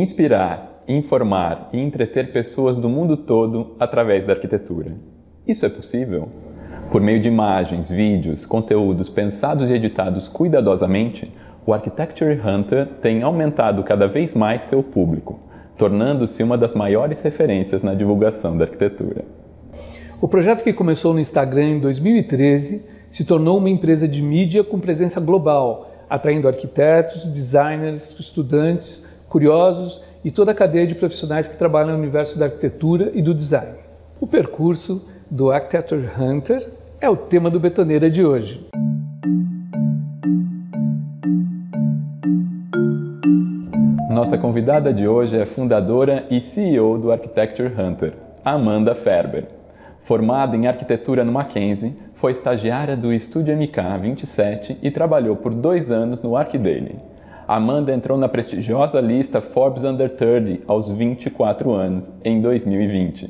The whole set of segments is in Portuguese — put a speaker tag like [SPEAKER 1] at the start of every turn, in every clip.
[SPEAKER 1] Inspirar, informar e entreter pessoas do mundo todo através da arquitetura. Isso é possível? Por meio de imagens, vídeos, conteúdos pensados e editados cuidadosamente, o Architecture Hunter tem aumentado cada vez mais seu público, tornando-se uma das maiores referências na divulgação da arquitetura.
[SPEAKER 2] O projeto que começou no Instagram em 2013 se tornou uma empresa de mídia com presença global, atraindo arquitetos, designers, estudantes, curiosos e toda a cadeia de profissionais que trabalham no universo da arquitetura e do design. O percurso do Architecture Hunter é o tema do Betoneira de hoje.
[SPEAKER 1] Nossa convidada de hoje é fundadora e CEO do Architecture Hunter, Amanda Ferber. Formada em arquitetura no Mackenzie, foi estagiária do Estúdio MK 27 e trabalhou por dois anos no ArcDaily. Amanda entrou na prestigiosa lista Forbes Under 30 aos 24 anos, em 2020.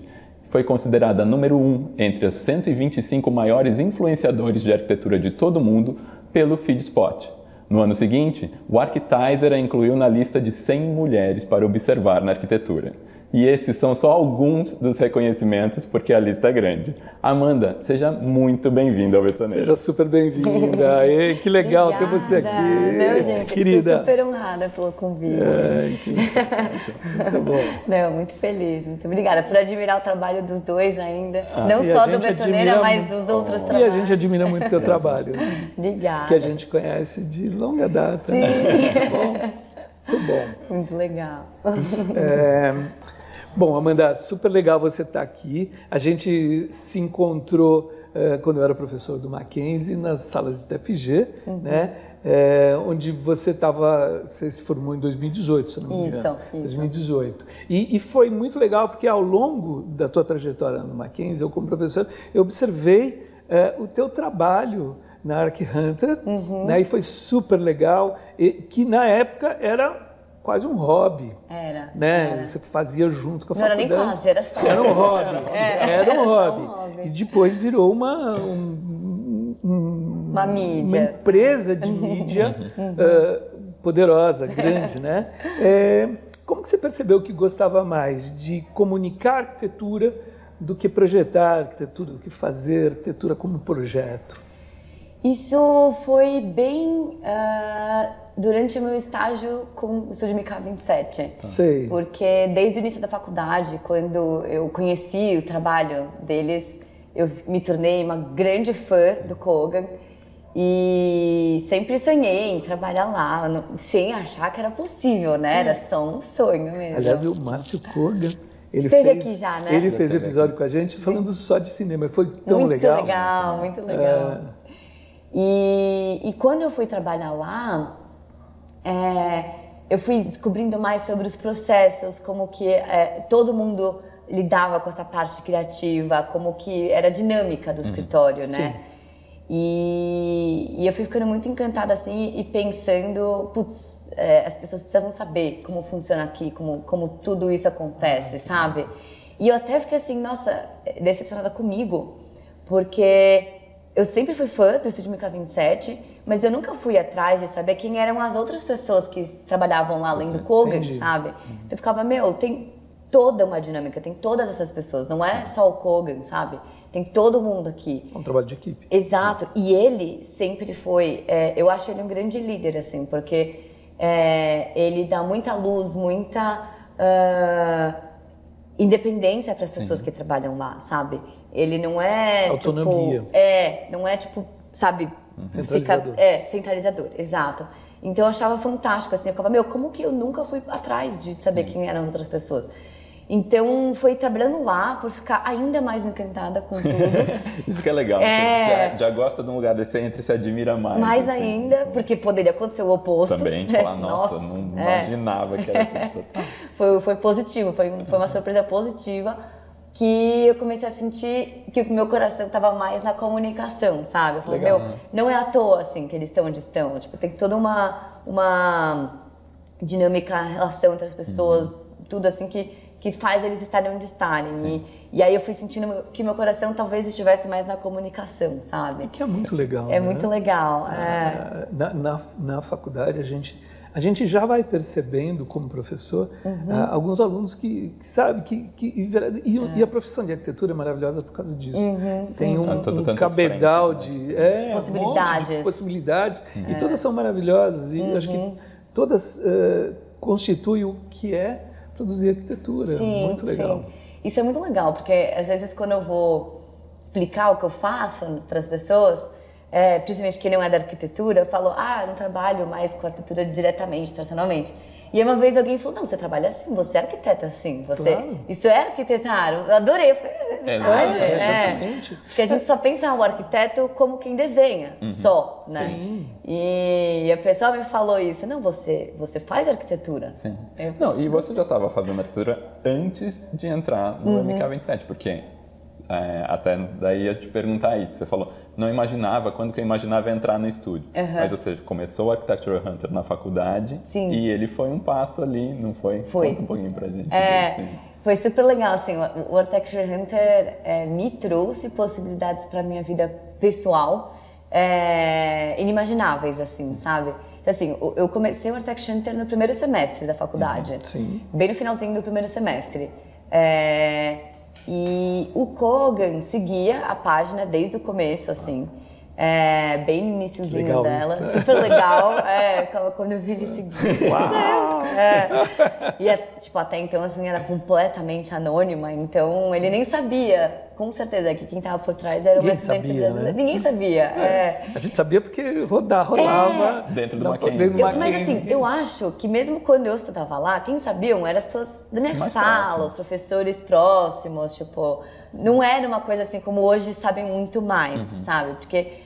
[SPEAKER 1] Foi considerada número 1 entre os 125 maiores influenciadores de arquitetura de todo o mundo pelo Feedspot. No ano seguinte, o Architizer a incluiu na lista de 100 mulheres para observar na arquitetura. E esses são só alguns dos reconhecimentos, porque a lista é grande. Amanda, seja muito bem-vinda ao Betoneiro.
[SPEAKER 2] Seja super bem-vinda. que legal ter você aqui.
[SPEAKER 3] Não, gente, querida. Estou super honrada pelo convite.
[SPEAKER 2] É, que... muito bom.
[SPEAKER 3] Não, muito feliz, muito obrigada por admirar o trabalho dos dois ainda. Ah, Não só do Betoneira, admira... mas os outros oh. trabalhos.
[SPEAKER 2] E a gente admira muito o teu trabalho.
[SPEAKER 3] obrigada.
[SPEAKER 2] Que a gente conhece de longa data.
[SPEAKER 3] Sim.
[SPEAKER 2] Muito bom. Muito bom.
[SPEAKER 3] Muito legal.
[SPEAKER 2] É... Bom, Amanda, super legal você estar aqui. A gente se encontrou uh, quando eu era professor do Mackenzie nas salas de TFG, uhum. né? É, onde você estava, você se formou em 2018, se não me engano.
[SPEAKER 3] Isso, isso.
[SPEAKER 2] 2018. E, e, foi muito legal porque ao longo da tua trajetória no Mackenzie, eu como professor, eu observei uh, o teu trabalho na Arc Hunter, uhum. né? E foi super legal, e, que na época era quase um hobby.
[SPEAKER 3] Era.
[SPEAKER 2] Né?
[SPEAKER 3] Era.
[SPEAKER 2] Você fazia junto com a
[SPEAKER 3] Não
[SPEAKER 2] faculdade.
[SPEAKER 3] era nem quase, era só.
[SPEAKER 2] Era um hobby. É. Era um hobby. Um hobby. E depois virou uma. Um,
[SPEAKER 3] um, uma mídia.
[SPEAKER 2] Uma empresa de mídia uh, poderosa, grande, né? É, como que você percebeu que gostava mais de comunicar arquitetura do que projetar arquitetura, do que fazer arquitetura como projeto?
[SPEAKER 3] Isso foi bem uh, durante o meu estágio com o Estúdio MK27.
[SPEAKER 2] Tá. Sei.
[SPEAKER 3] Porque desde o início da faculdade, quando eu conheci o trabalho deles, eu me tornei uma grande fã do Kogan. E sempre sonhei em trabalhar lá, sem achar que era possível, né? Era só um sonho mesmo.
[SPEAKER 2] Aliás, o Márcio Kogan, ele
[SPEAKER 3] Esteve
[SPEAKER 2] fez,
[SPEAKER 3] aqui já, né?
[SPEAKER 2] Ele fez episódio com a gente falando só de cinema. Foi tão
[SPEAKER 3] muito
[SPEAKER 2] legal.
[SPEAKER 3] legal. Muito legal, muito legal. E, e quando eu fui trabalhar lá, é, eu fui descobrindo mais sobre os processos, como que é, todo mundo lidava com essa parte criativa, como que era a dinâmica do uhum. escritório, né? Sim. E, e, eu fui ficando muito encantada assim e pensando, putz, é, as pessoas precisam saber como funciona aqui, como, como tudo isso acontece, sabe? E eu até fiquei assim, nossa, decepcionada comigo, porque eu sempre fui fã do Estúdio MK27, mas eu nunca fui atrás de saber quem eram as outras pessoas que trabalhavam lá além do Kogan, Entendi. sabe? Uhum. Então eu ficava, meu, tem toda uma dinâmica, tem todas essas pessoas, não é Sim. é só o Kogan, sabe? Tem todo mundo aqui.
[SPEAKER 2] É um trabalho de equipe.
[SPEAKER 3] Exato. E ele sempre foi, é, eu acho ele um grande líder, assim, porque é, ele dá muita luz, muita uh, independência para as pessoas que trabalham lá, sabe? Ele não é
[SPEAKER 2] autonomia.
[SPEAKER 3] Tipo, é, não é tipo, sabe,
[SPEAKER 2] centralizador.
[SPEAKER 3] Fica, é, centralizador, exato. Então eu achava fantástico assim, eu ficava, meu, como que eu nunca fui atrás de saber Sim. quem eram as outras pessoas? Então foi trabalhando lá por ficar ainda mais encantada com tudo.
[SPEAKER 1] Isso que é legal. É... Já, já, gosta de um lugar desse entre se admira mais.
[SPEAKER 3] Mais assim. ainda, porque poderia acontecer o oposto.
[SPEAKER 1] Também, né? falar, nossa, nossa, não é. imaginava que era assim.
[SPEAKER 3] foi, foi positivo, foi, foi uma surpresa positiva que eu comecei a sentir que o meu coração estava mais na comunicação, sabe? Eu falei, Legal, meu, né? não é à toa assim que eles estão onde estão. Tipo, tem toda uma uma dinâmica, relação entre as pessoas, uhum. tudo assim que que faz eles estarem onde estarem. E, e aí eu fui sentindo que meu coração talvez estivesse mais na comunicação, sabe?
[SPEAKER 2] Que é muito legal.
[SPEAKER 3] É
[SPEAKER 2] né?
[SPEAKER 3] muito legal. É.
[SPEAKER 2] Na, na, na, faculdade a gente a gente já vai percebendo como professor uhum. uh, alguns alunos que, que sabe que, que e, é. e, a profissão de arquitetura é maravilhosa por causa disso. Uhum. Tem um, tá um cabedal frentes, né? de, é,
[SPEAKER 3] possibilidades,
[SPEAKER 2] um de possibilidades é. e todas são maravilhosas e acho que uhum. todas uh, constituem o que é produzir arquitetura. Sim, muito legal. Sim.
[SPEAKER 3] Isso é muito legal porque às vezes quando eu vou explicar o que eu faço para as pessoas é, principalmente quem não é da arquitetura, falou, ah, não trabalho mais com arquitetura diretamente, tradicionalmente. E uma vez alguém falou, não, você trabalha assim, você é arquiteta assim, você, claro. isso é arquitetar. Eu adorei, eu falei, é, verdade, é, é, exatamente. Porque a gente só pensa o arquiteto como quem desenha, uhum. só, né? Sim. E a pessoa me falou isso, não, você, você faz arquitetura.
[SPEAKER 1] Sim. Eu, não, e você já estava fazendo arquitetura antes de entrar no uhum. MK27, porque é, até daí ia te perguntar isso. Você falou, não imaginava, quando que eu imaginava entrar no estúdio. Uhum. Mas, ou seja, começou o Architecture Hunter na faculdade Sim. e ele foi um passo ali, não foi?
[SPEAKER 3] Foi.
[SPEAKER 1] Conta um pouquinho pra gente.
[SPEAKER 3] É, assim. Foi super legal, assim, o Architecture Hunter é, me trouxe possibilidades para minha vida pessoal é, inimagináveis, assim, sabe? Então, assim, eu comecei o Architecture Hunter no primeiro semestre da faculdade. Uhum. Sim. Bem no finalzinho do primeiro semestre. É, e o Kogan seguia a página desde o começo, assim. É, bem no iníciozinho dela, isso. super legal. É, quando eu vi ele seguir. Uau! É. E, tipo, até então, assim, era completamente anônima, então ele nem sabia com certeza que quem estava por trás era o Ninguém residente sabia, brasileiro. Né? Ninguém sabia. É.
[SPEAKER 2] A gente sabia porque rodar, rolava
[SPEAKER 1] é. dentro do Mackenzie.
[SPEAKER 3] Eu, mas assim, eu acho que mesmo quando eu estava lá, quem sabiam eram as pessoas da minha Mais sala, próximo. os professores próximos, tipo, não era uma coisa assim como hoje sabem muito mais, uhum. sabe? Porque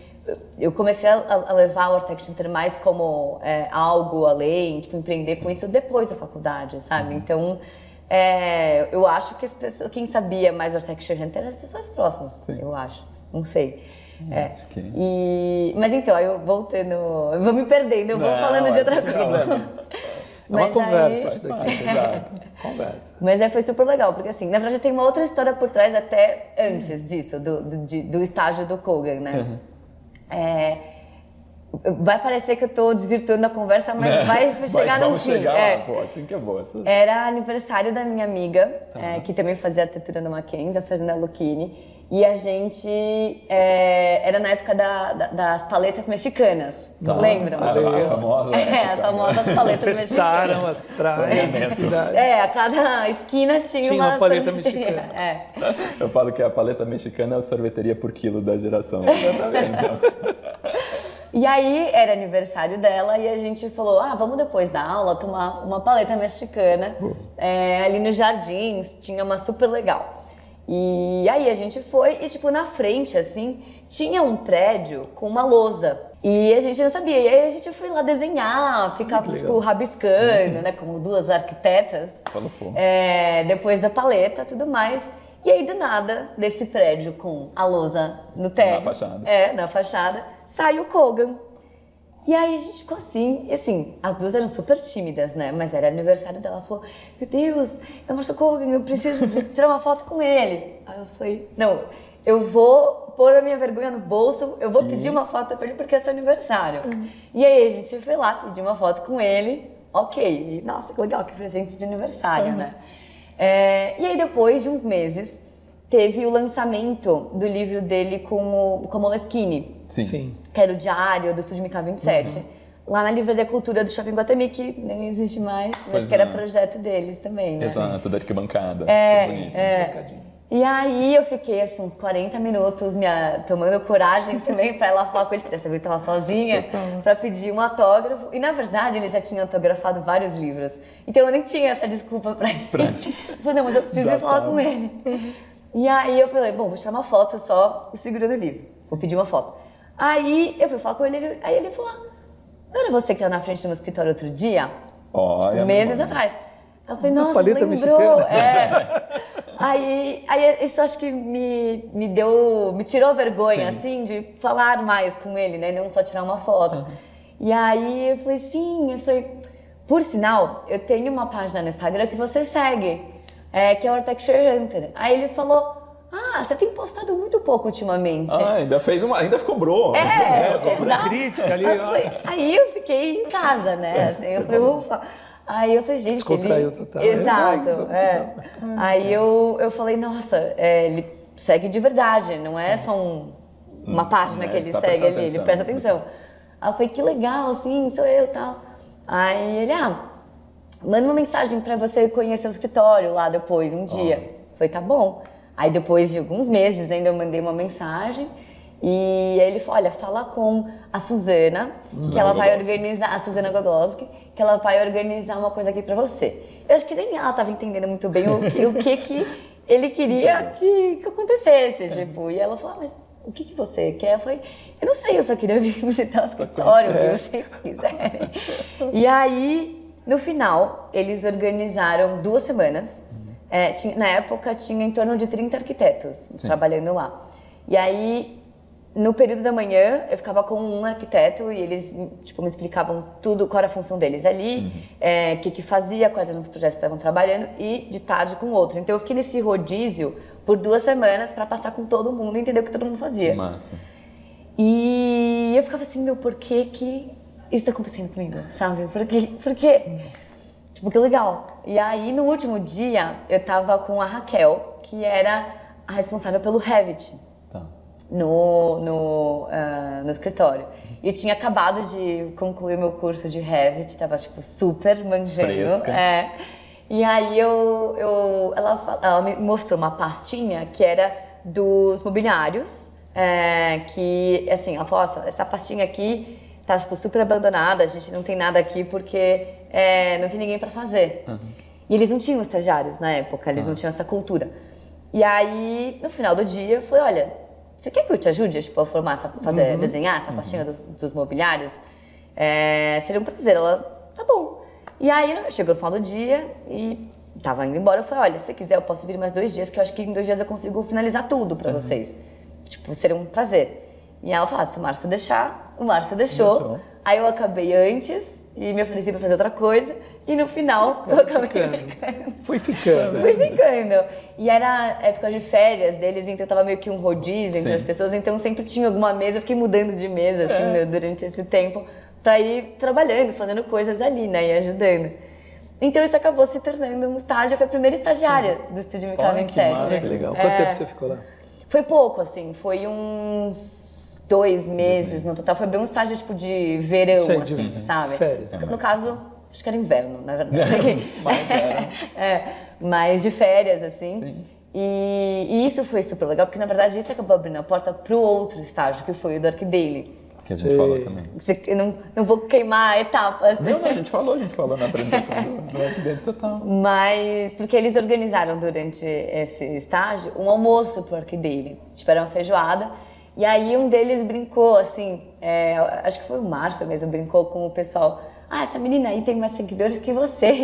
[SPEAKER 3] eu comecei a, levar o Architecture mais como é, algo além, tipo, empreender Sim. com isso depois da faculdade, sabe? Uhum. Então, é, eu acho que as pessoas, quem sabia mais do Architecture Hunter eram as pessoas próximas, Sim. eu acho. Não sei. É. Que... E, mas então, eu voltando. Eu vou me perdendo, eu vou não, falando de outra coisa.
[SPEAKER 2] É uma conversa aí... isso daqui, conversa.
[SPEAKER 3] Mas é, foi super legal, porque assim, na verdade tem uma outra história por trás até antes disso, do, do, de, do estágio do Kogan, né? Uhum. É, Vai parecer que eu estou desvirtuando a conversa, mas é, vai chegar
[SPEAKER 1] mas
[SPEAKER 3] no fim.
[SPEAKER 1] Chegar é. Pô, assim que é boa.
[SPEAKER 3] Era aniversário da minha amiga, tá. é, que também fazia arquitetura no Mackenzie, a Fernanda Lucchini. E a gente. É, era na época da, da, das paletas mexicanas. Tá. Lembram?
[SPEAKER 1] A, a famosa.
[SPEAKER 3] É, as famosas paletas
[SPEAKER 2] Festaram mexicanas. as praias cidade.
[SPEAKER 3] É, a cada esquina tinha,
[SPEAKER 2] tinha uma, uma paleta mexicana.
[SPEAKER 3] É.
[SPEAKER 1] Eu falo que a paleta mexicana é a sorveteria por quilo da geração. Exatamente. Então.
[SPEAKER 3] E aí era aniversário dela e a gente falou: ah, vamos depois da aula tomar uma paleta mexicana é, ali nos jardins, tinha uma super legal. E aí a gente foi e, tipo, na frente, assim, tinha um prédio com uma lousa. E a gente não sabia. E aí a gente foi lá desenhar, ficar, tipo, rabiscando, né? Como duas arquitetas. É, depois da paleta tudo mais. E aí, do nada, desse prédio com a lousa no teto.
[SPEAKER 1] Na fachada.
[SPEAKER 3] É, na fachada sai o Kogan. E aí a gente ficou assim, e assim, as duas eram super tímidas, né? Mas era aniversário dela, ela falou, meu Deus, é o Kogan, eu preciso de tirar uma foto com ele. Aí eu falei, não, eu vou pôr a minha vergonha no bolso, eu vou pedir uma foto pra ele porque é seu aniversário. Uhum. E aí a gente foi lá, pedir uma foto com ele, ok. E, nossa, que legal, que presente de aniversário, uhum. né? É, e aí depois de uns meses, teve o lançamento do livro dele com o, com a Moleskine.
[SPEAKER 1] Sim. Sim.
[SPEAKER 3] Que era o diário do Estúdio MK27. Uhum. Lá na Livraria Cultura do Shopping Guatemi, que nem existe mais, mas pois que era projeto deles também, né?
[SPEAKER 1] Exato, da arquibancada.
[SPEAKER 3] É, é. E aí eu fiquei assim uns 40 minutos me, tomando coragem também para ela falar com ele, dessa vez eu estava sozinha, para pedir um autógrafo. E na verdade ele já tinha autografado vários livros. Então eu nem tinha essa desculpa para ir. Pra... Eu falei, não, mas eu preciso ir falar com ele. E aí eu falei, bom, vou tirar uma foto só segurando o livro. Vou pedir uma foto. Aí eu fui falar com ele, aí ele falou, não era você que estava na frente do meu escritório outro dia?
[SPEAKER 1] Olha,
[SPEAKER 3] tipo, meses atrás. Eu falei, nossa, lembrou. É. aí, aí isso acho que me, me deu, me tirou vergonha, sim. assim, de falar mais com ele, né? Não só tirar uma foto. Uhum. E aí eu falei, sim, eu falei, por sinal, eu tenho uma página no Instagram que você segue é, que é o Architecture Hunter. Aí ele falou, ah, você tem postado muito pouco ultimamente.
[SPEAKER 1] Ah, ainda fez uma. Ainda cobrou.
[SPEAKER 3] É,
[SPEAKER 2] Uma
[SPEAKER 3] exato.
[SPEAKER 2] crítica ali,
[SPEAKER 3] Aí eu
[SPEAKER 2] ó.
[SPEAKER 3] falei- Aí eu fiquei em casa, né? Assim, eu falei, ufa. Aí eu falei, gente,
[SPEAKER 2] Descontraiu
[SPEAKER 3] ele...
[SPEAKER 2] total.
[SPEAKER 3] Exato,
[SPEAKER 2] Ai, vamos
[SPEAKER 3] é. Aí eu, eu falei, nossa, é, ele segue de verdade, não é só um- uma página
[SPEAKER 1] É,
[SPEAKER 3] que ele
[SPEAKER 1] tá
[SPEAKER 3] segue ali, ele
[SPEAKER 1] atenção.
[SPEAKER 3] presta atenção. Aí eu falei, que legal, assim, sou eu e tal. Aí ele, ah, manda uma mensagem pra você conhecer o escritório lá depois, um dia. Eu Falei, tá bom. Aí depois de alguns meses ainda eu mandei uma mensagem e ele falou, olha, fala com a Suzana, que ela vai organizar, a Suzana Gogolski, que ela vai organizar uma coisa aqui pra você. Eu acho que nem ela tava entendendo muito bem o que, o que, que ele queria que, que acontecesse, tipo. E ela falou, ah, mas o que, que você quer? Eu falei, eu não sei, eu só queria vir visitar o escritório, o que vocês quiserem. E aí, no final, eles organizaram duas semanas. É, tinha- na época, tinha em torno de 30 arquitetos trabalhando lá. E aí, no período da manhã, eu ficava com um arquiteto e eles tipo, me explicavam tudo, qual era a função deles ali, é, o que, que fazia, quais eram os projetos que estavam trabalhando, e de tarde com outro. Então eu fiquei nesse rodízio por duas semanas para passar com todo mundo e entender o que todo mundo fazia.
[SPEAKER 1] Massa.
[SPEAKER 3] E eu ficava assim, meu, por que que isso tá acontecendo comigo, sabe? Por quê? Por quê? Tipo, que legal. E aí, no último dia, eu tava com a Raquel, que era a responsável pelo Revit
[SPEAKER 1] Tá.
[SPEAKER 3] no, no, ah, no escritório. E eu tinha acabado de concluir meu curso de Revit, tava, tipo, super manjando.
[SPEAKER 1] Fresca.
[SPEAKER 3] É. E aí eu, eu, ela, ela me mostrou uma pastinha que era dos mobiliários, é, que, assim, ela falou, nossa, essa pastinha aqui tá, tipo, super abandonada, a gente não tem nada aqui porque é, não tem ninguém para fazer. E eles não tinham estagiários na época, eles não tinham essa cultura. E aí, no final do dia, eu falei, olha, você quer que eu te ajude tipo, a formar essa, fazer, desenhar essa pastinha dos, dos mobiliários? É, seria um prazer. Ela, tá bom. E aí, chegou no final do dia e tava indo embora. Eu falei, olha, se quiser eu posso vir mais dois dias, que eu acho que em dois dias eu consigo finalizar tudo pra vocês. Tipo, seria um prazer. E ela falou, ah, se o Márcio deixar, o Márcio deixou.
[SPEAKER 1] Deixou.
[SPEAKER 3] Aí eu acabei antes e me ofereci pra fazer outra coisa. E no final, eu acabei ficando.
[SPEAKER 2] Fui ficando.
[SPEAKER 3] Fui ficando. E era época de férias deles, então tava meio que um rodízio entre
[SPEAKER 1] Sim.
[SPEAKER 3] as pessoas, então sempre tinha alguma mesa, eu fiquei mudando de mesa, assim, né, durante esse tempo, pra ir trabalhando, fazendo coisas ali, né, e ajudando. Então isso acabou se tornando um estágio, eu fui a primeira estagiária do Estúdio MK
[SPEAKER 1] Olha que
[SPEAKER 3] 27.
[SPEAKER 1] massa, que legal.
[SPEAKER 2] Quanto
[SPEAKER 3] É.
[SPEAKER 2] tempo você ficou lá?
[SPEAKER 3] Foi pouco, assim, foi uns dois meses no total, foi bem um estágio tipo de verão,
[SPEAKER 2] Sei, de
[SPEAKER 3] assim, sabe?
[SPEAKER 2] férias.
[SPEAKER 3] No caso, acho que era inverno, na verdade. é, mas de férias, assim.
[SPEAKER 1] Sim.
[SPEAKER 3] E, e isso foi super legal, porque na verdade isso acabou abrindo a porta pro outro estágio, que foi o do Arquidaily.
[SPEAKER 1] Que a gente
[SPEAKER 2] Sei.
[SPEAKER 1] falou também.
[SPEAKER 3] Eu não, não vou queimar etapas.
[SPEAKER 1] Não, não, a gente falou, a gente falou na apresentação do, Arquidedo Total.
[SPEAKER 3] Mas, porque eles organizaram durante esse estágio um almoço pro Arquidaily. Tipo, era uma feijoada. E aí um deles brincou, assim, é, acho que foi o Márcio mesmo, brincou com o pessoal. Ah, essa menina aí tem mais seguidores que você.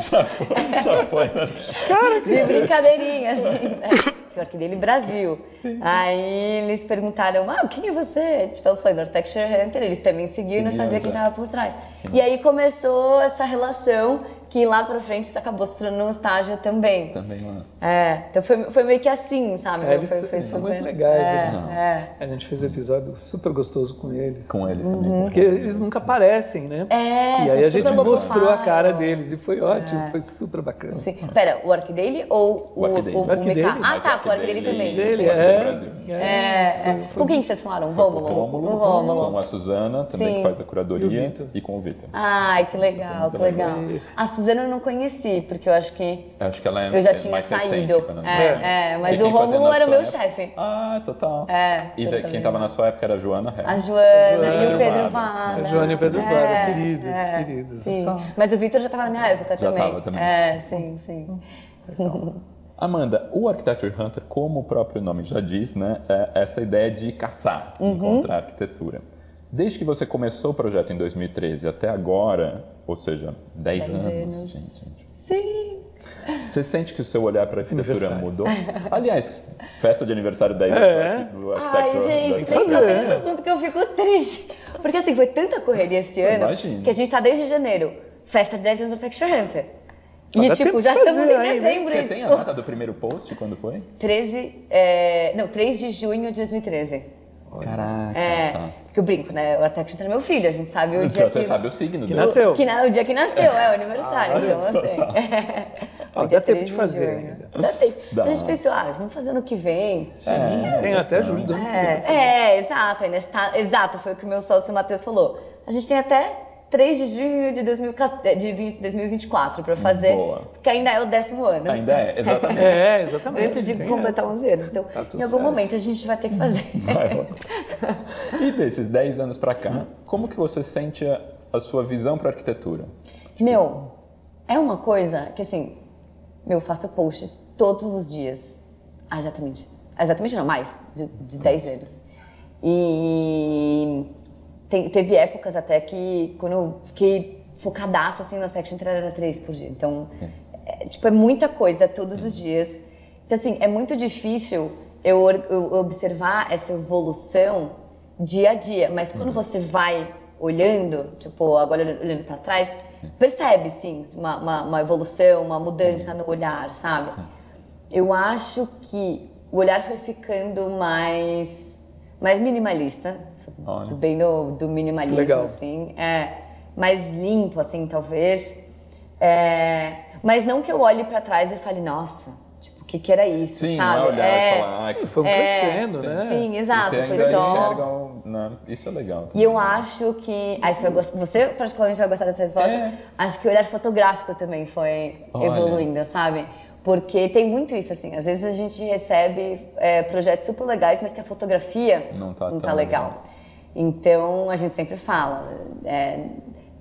[SPEAKER 1] Já foi, já foi. né?
[SPEAKER 3] De brincadeirinha, assim, né? Que o Arquidaily Brasil. Aí eles perguntaram, ah, quem é você? Tipo, eu falei Architecture Hunter, eles também seguiam e não
[SPEAKER 1] Seguiam
[SPEAKER 3] sabia quem estava por trás. E aí começou essa relação que lá pra frente isso acabou se tornando um estágio também.
[SPEAKER 1] Também lá.
[SPEAKER 3] É, então foi, foi meio que assim, sabe?
[SPEAKER 2] É, eles,
[SPEAKER 3] foi, foi
[SPEAKER 2] eles são muito legais.
[SPEAKER 3] É,
[SPEAKER 2] eles-
[SPEAKER 3] é.
[SPEAKER 2] A gente fez um episódio super gostoso com eles.
[SPEAKER 1] Com eles também.
[SPEAKER 2] Porque eles nunca aparecem, né?
[SPEAKER 3] É,
[SPEAKER 2] E aí a gente mostrou a cara deles e foi ótimo, foi super bacana.
[SPEAKER 3] Sim. Pera, o Arquidaily ou o,
[SPEAKER 1] O
[SPEAKER 3] o, o. MK? Ah, tá,
[SPEAKER 1] o
[SPEAKER 3] com o Arquidaily também.
[SPEAKER 2] Dele, é,
[SPEAKER 1] Brasil.
[SPEAKER 2] é,
[SPEAKER 3] É, é. Com quem que vocês falaram? Rômulo?
[SPEAKER 1] Rômulo,
[SPEAKER 3] O Rômulo.
[SPEAKER 1] com a Suzana, também
[SPEAKER 3] Sim.
[SPEAKER 1] que faz a
[SPEAKER 2] E o
[SPEAKER 1] curadoria,
[SPEAKER 2] Vitor.
[SPEAKER 1] e com o Vitor.
[SPEAKER 3] Ai, que legal, que
[SPEAKER 1] Muito
[SPEAKER 3] legal. Suzana eu não conheci, porque eu acho que
[SPEAKER 1] Eu acho que ela é
[SPEAKER 3] eu já
[SPEAKER 1] é
[SPEAKER 3] tinha
[SPEAKER 1] mais recente,
[SPEAKER 3] saído.
[SPEAKER 1] quando-
[SPEAKER 3] É, é, mas o Rômulo era o meu
[SPEAKER 1] época?
[SPEAKER 3] chefe.
[SPEAKER 1] Ah, total.
[SPEAKER 3] É,
[SPEAKER 1] E da- quem tava na sua época era a Joana Ré.
[SPEAKER 3] A Joana,
[SPEAKER 2] Joana
[SPEAKER 3] e o Pedro
[SPEAKER 1] Vada.
[SPEAKER 3] Vada.
[SPEAKER 2] A Joana e o Pedro
[SPEAKER 3] É,
[SPEAKER 2] Vada, queridos,
[SPEAKER 3] é,
[SPEAKER 2] queridos.
[SPEAKER 3] Sim. Mas o Vitor já estava na minha época
[SPEAKER 1] Já
[SPEAKER 3] também.
[SPEAKER 1] tava também.
[SPEAKER 3] É, sim, sim.
[SPEAKER 1] Amanda, o Architecture Hunter, como o próprio nome já diz, né, é essa ideia de caçar, de
[SPEAKER 3] Uhum.
[SPEAKER 1] encontrar arquitetura. Desde que você começou o projeto em 2013 até agora, ou seja, 10,
[SPEAKER 3] Dez
[SPEAKER 1] anos,
[SPEAKER 3] anos.
[SPEAKER 1] gente, gente.
[SPEAKER 3] Sim.
[SPEAKER 1] Você sente que o seu olhar para a arquitetura mudou? Aliás, festa de aniversário 10
[SPEAKER 2] É.
[SPEAKER 1] anos do
[SPEAKER 3] Ai,
[SPEAKER 1] Architecture
[SPEAKER 3] gente, toca nesse assunto que eu fico triste. Porque assim, foi tanta correria esse ano
[SPEAKER 1] Imagino.
[SPEAKER 3] que a gente tá desde janeiro. Festa de 10 anos do Texture Hunter. E, tipo, já estamos em dezembro.
[SPEAKER 1] Você tem a data do primeiro post? Quando foi?
[SPEAKER 3] 13, é, não, 3 de junho de 2013.
[SPEAKER 1] Caraca.
[SPEAKER 3] É,
[SPEAKER 1] tá.
[SPEAKER 3] Porque eu brinco, né? O Artexto é meu filho, a gente sabe o
[SPEAKER 1] Então
[SPEAKER 3] dia
[SPEAKER 1] você
[SPEAKER 3] que...
[SPEAKER 1] sabe o signo
[SPEAKER 2] Que
[SPEAKER 1] dele.
[SPEAKER 2] nasceu.
[SPEAKER 3] Que na- o dia que nasceu, é o aniversário, então assim. Dia
[SPEAKER 2] dá tempo
[SPEAKER 3] 13
[SPEAKER 2] de fazer ainda.
[SPEAKER 3] Dá tempo.
[SPEAKER 1] Dá.
[SPEAKER 3] A gente pensou, ah, vamos fazer ano que vem.
[SPEAKER 2] Sim,
[SPEAKER 1] É,
[SPEAKER 2] tem até ajuda.
[SPEAKER 3] É, é, exato, ainda está, exato, foi o que o meu sócio Matheus falou. A gente tem até 3 de junho de, 2014 de 20 2024 para fazer,
[SPEAKER 1] Boa.
[SPEAKER 3] porque ainda é o décimo ano.
[SPEAKER 1] Ainda é, exatamente.
[SPEAKER 2] É, exatamente.
[SPEAKER 3] Antes de completar
[SPEAKER 2] essa.
[SPEAKER 3] 11 anos. Então,
[SPEAKER 2] Tá
[SPEAKER 3] em algum
[SPEAKER 2] certo.
[SPEAKER 3] momento a gente vai ter que fazer.
[SPEAKER 1] Vai, vai. E desses 10 anos pra cá, como que você sente a, a sua visão para arquitetura?
[SPEAKER 3] Meu, é uma coisa que assim, meu, eu faço posts todos os dias. Ah, exatamente. Exatamente não, mais, de, de 10 anos. E tem- teve épocas até que quando eu fiquei focadaça assim no Section era 3 por dia. Então, é, tipo, é muita coisa todos os dias. Então, assim, é muito difícil eu, eu observar essa evolução dia a dia. Mas quando você vai olhando, tipo, agora olhando para trás, percebe, sim, uma, uma, uma evolução, uma mudança no olhar, sabe? Eu acho que o olhar foi ficando mais, mais minimalista.
[SPEAKER 1] Olha.
[SPEAKER 3] bem do, do minimalismo,
[SPEAKER 2] Legal.
[SPEAKER 3] assim. É, mais limpo, assim, talvez. É, mas não que eu olhe para trás e fale, nossa, tipo, o que, que era isso,
[SPEAKER 1] Sim,
[SPEAKER 3] sabe?
[SPEAKER 1] não é olhar
[SPEAKER 3] É,
[SPEAKER 1] e falar, ah,
[SPEAKER 2] Foi
[SPEAKER 3] É,
[SPEAKER 2] crescendo, né?
[SPEAKER 3] Sim, exato.
[SPEAKER 1] você
[SPEAKER 3] Foi só.
[SPEAKER 1] um, né? Isso é legal.
[SPEAKER 3] E eu acho que. Aí você, você particularmente vai gostar dessa resposta.
[SPEAKER 1] É.
[SPEAKER 3] Acho que o olhar fotográfico também foi
[SPEAKER 1] Olha.
[SPEAKER 3] evoluindo, sabe? Porque tem muito isso, assim. Às vezes a gente recebe é, projetos super legais, mas que a fotografia
[SPEAKER 1] Não tá
[SPEAKER 3] não tá legal. Então a gente sempre fala. é,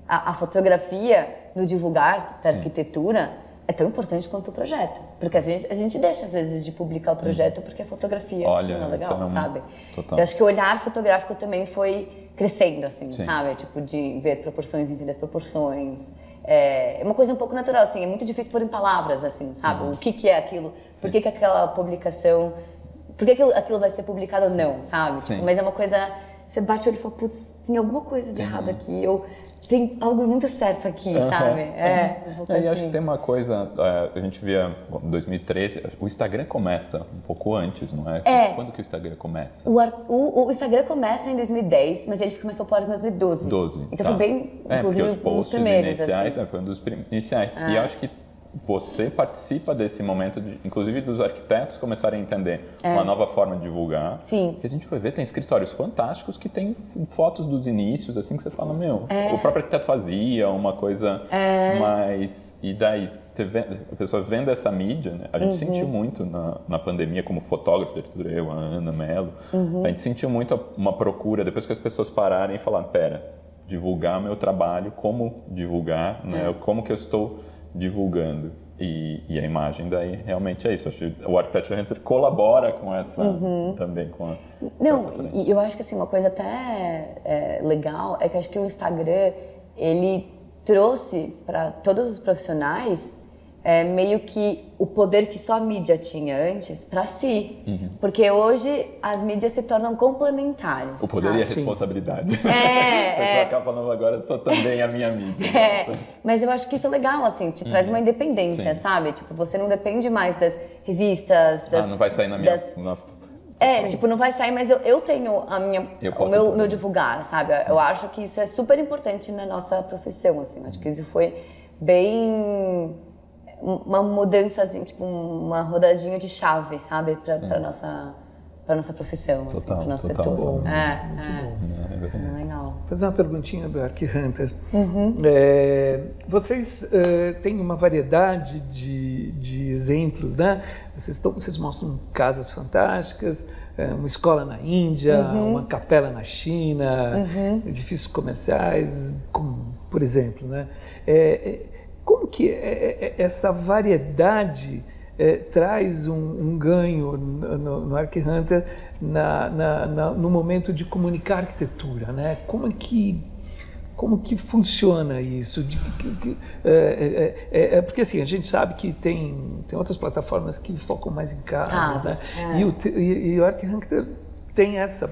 [SPEAKER 3] a, a fotografia no divulgar da arquitetura é tão importante quanto o projeto. Porque a gente, a gente deixa, às vezes, de publicar o projeto porque a fotografia
[SPEAKER 1] Olha,
[SPEAKER 3] não é legal,
[SPEAKER 1] é
[SPEAKER 3] sabe?
[SPEAKER 1] total.
[SPEAKER 3] Então acho que o olhar fotográfico também foi crescendo, assim,
[SPEAKER 1] Sim.
[SPEAKER 3] sabe? Tipo, de ver as proporções, entender as proporções. É é uma coisa um pouco natural, assim, é muito difícil pôr em palavras, assim, sabe?
[SPEAKER 1] Uhum.
[SPEAKER 3] O que, que é aquilo, por que, que aquela publicação, por que aquilo, aquilo vai ser publicado ou não, sabe?
[SPEAKER 1] Sim.
[SPEAKER 3] Tipo, mas é uma coisa, você bate o olho e fala, putz, tem alguma coisa de errado aqui, ou tem algo muito certo aqui, sabe? É, um
[SPEAKER 1] É, e acho
[SPEAKER 3] assim.
[SPEAKER 1] que tem uma coisa, é, a gente via em 2013, o Instagram começa um pouco antes, não é?
[SPEAKER 3] É.
[SPEAKER 1] Quando que o Instagram começa?
[SPEAKER 3] O, o- o Instagram começa em 2010, mas ele fica mais popular em 2012.
[SPEAKER 1] 12.
[SPEAKER 3] Então
[SPEAKER 1] tá.
[SPEAKER 3] foi bem,
[SPEAKER 1] É,
[SPEAKER 3] inclusive,
[SPEAKER 1] os
[SPEAKER 3] um dos primeiros,
[SPEAKER 1] iniciais
[SPEAKER 3] assim.
[SPEAKER 1] é, foi um dos iniciais. E eu acho que você participa desse momento, de, inclusive dos arquitetos começarem a entender uma nova forma de divulgar.
[SPEAKER 3] É. Sim.
[SPEAKER 1] Porque a gente foi ver, tem escritórios fantásticos que tem fotos dos inícios, assim, que você fala, meu,
[SPEAKER 3] É.
[SPEAKER 1] o próprio arquiteto fazia uma coisa mais... E daí, você vê, a pessoa vendo essa mídia, né? A gente
[SPEAKER 3] Uhum.
[SPEAKER 1] sentiu muito na, na pandemia, como fotógrafo de arquitetura, eu, a Ana Mello,
[SPEAKER 3] Uhum.
[SPEAKER 1] a gente sentiu muito uma procura, depois que as pessoas pararem e falaram, pera, divulgar meu trabalho, como divulgar,
[SPEAKER 3] É.
[SPEAKER 1] né? Como que eu estou divulgando. E, e a imagem daí realmente é isso. Acho que o Architecture Hunter colabora com essa também com, a, com
[SPEAKER 3] Não,
[SPEAKER 1] frente.
[SPEAKER 3] e eu acho que assim, uma coisa até é, legal é que acho que o Instagram, ele trouxe para todos os profissionais é, meio que o poder que só a mídia tinha antes para si.
[SPEAKER 1] Uhum.
[SPEAKER 3] Porque hoje as mídias se tornam complementares.
[SPEAKER 1] O poder e a
[SPEAKER 3] sabe?
[SPEAKER 1] responsabilidade.
[SPEAKER 3] É,
[SPEAKER 1] a pessoa
[SPEAKER 3] é.
[SPEAKER 1] acaba falando agora, sou também a minha mídia.
[SPEAKER 3] É, mas eu acho que isso é legal, assim, te traz uma independência,
[SPEAKER 1] Sim.
[SPEAKER 3] sabe? Tipo, você não depende mais das revistas, das...
[SPEAKER 1] Ah, não vai sair na minha...
[SPEAKER 3] das-
[SPEAKER 1] na-
[SPEAKER 3] É, tipo, não vai sair, mas eu, eu tenho a minha,
[SPEAKER 1] Eu
[SPEAKER 3] o meu, meu divulgar, sabe? Eu acho que isso é super importante na nossa profissão, assim. Acho que isso foi bem uma mudança, assim, tipo, uma rodadinha de chave, sabe? Pra, pra nossa, pra nossa profissão, assim,
[SPEAKER 1] Total,
[SPEAKER 3] pro nosso
[SPEAKER 1] total.
[SPEAKER 3] setor.
[SPEAKER 1] Bom.
[SPEAKER 3] É, é. É legal.
[SPEAKER 2] Vou fazer uma perguntinha do Ark Hunter.
[SPEAKER 3] Uhum.
[SPEAKER 2] É, vocês eh, têm uma variedade de, de exemplos, né? Vocês, estão, vocês mostram casas fantásticas, eh, uma escola na Índia,
[SPEAKER 3] Uhum.
[SPEAKER 2] uma capela na China, edifícios comerciais, como, por exemplo, né? É, é, como que é- é- é- essa variedade eh, traz um, um ganho no, no, Ark Hunter na, na- na- no momento de comunicar arquitetura, né? Como é que como que funciona isso? De, que- que- é, é, é, é, porque assim a gente sabe que tem tem outras plataformas que focam mais em casas,
[SPEAKER 3] Casas,
[SPEAKER 2] né? E o e, e o Ark Hunter tem essa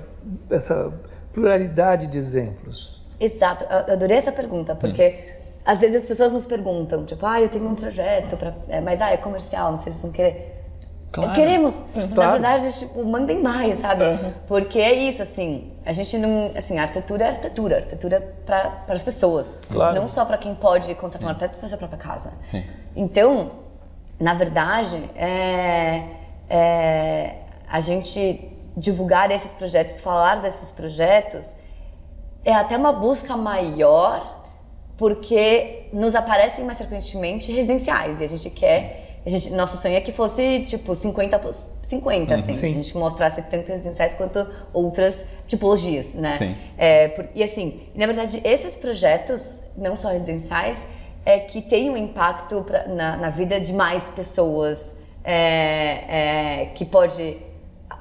[SPEAKER 2] essa pluralidade de exemplos.
[SPEAKER 3] Exato, eu adorei essa pergunta, porque às vezes as pessoas nos perguntam, tipo, ah, eu tenho um projeto, pra, é, mas ah, é comercial, não sei se vocês vão querer.
[SPEAKER 1] Claro.
[SPEAKER 3] Queremos. Na
[SPEAKER 2] Claro.
[SPEAKER 3] verdade, tipo, mandem mais, sabe? Porque é isso, assim, a gente não, assim, arquitetura é arquitetura, arquitetura para para as pessoas.
[SPEAKER 2] Claro.
[SPEAKER 3] Não só para quem pode contratar um arquiteto para fazer a própria casa.
[SPEAKER 1] Sim.
[SPEAKER 3] Então, na verdade, é, é, a gente divulgar esses projetos, falar desses projetos, é até uma busca maior, porque nos aparecem mais frequentemente residenciais e a gente quer. A gente, nosso sonho é que fosse tipo 50 plus 50, assim, que
[SPEAKER 2] Sim.
[SPEAKER 3] a gente mostrasse tanto residenciais quanto outras tipologias, né?
[SPEAKER 1] Sim.
[SPEAKER 3] É, por- e assim, na verdade, esses projetos, não só residenciais, é que têm um impacto pra- na, na vida de mais pessoas, é, é, que pode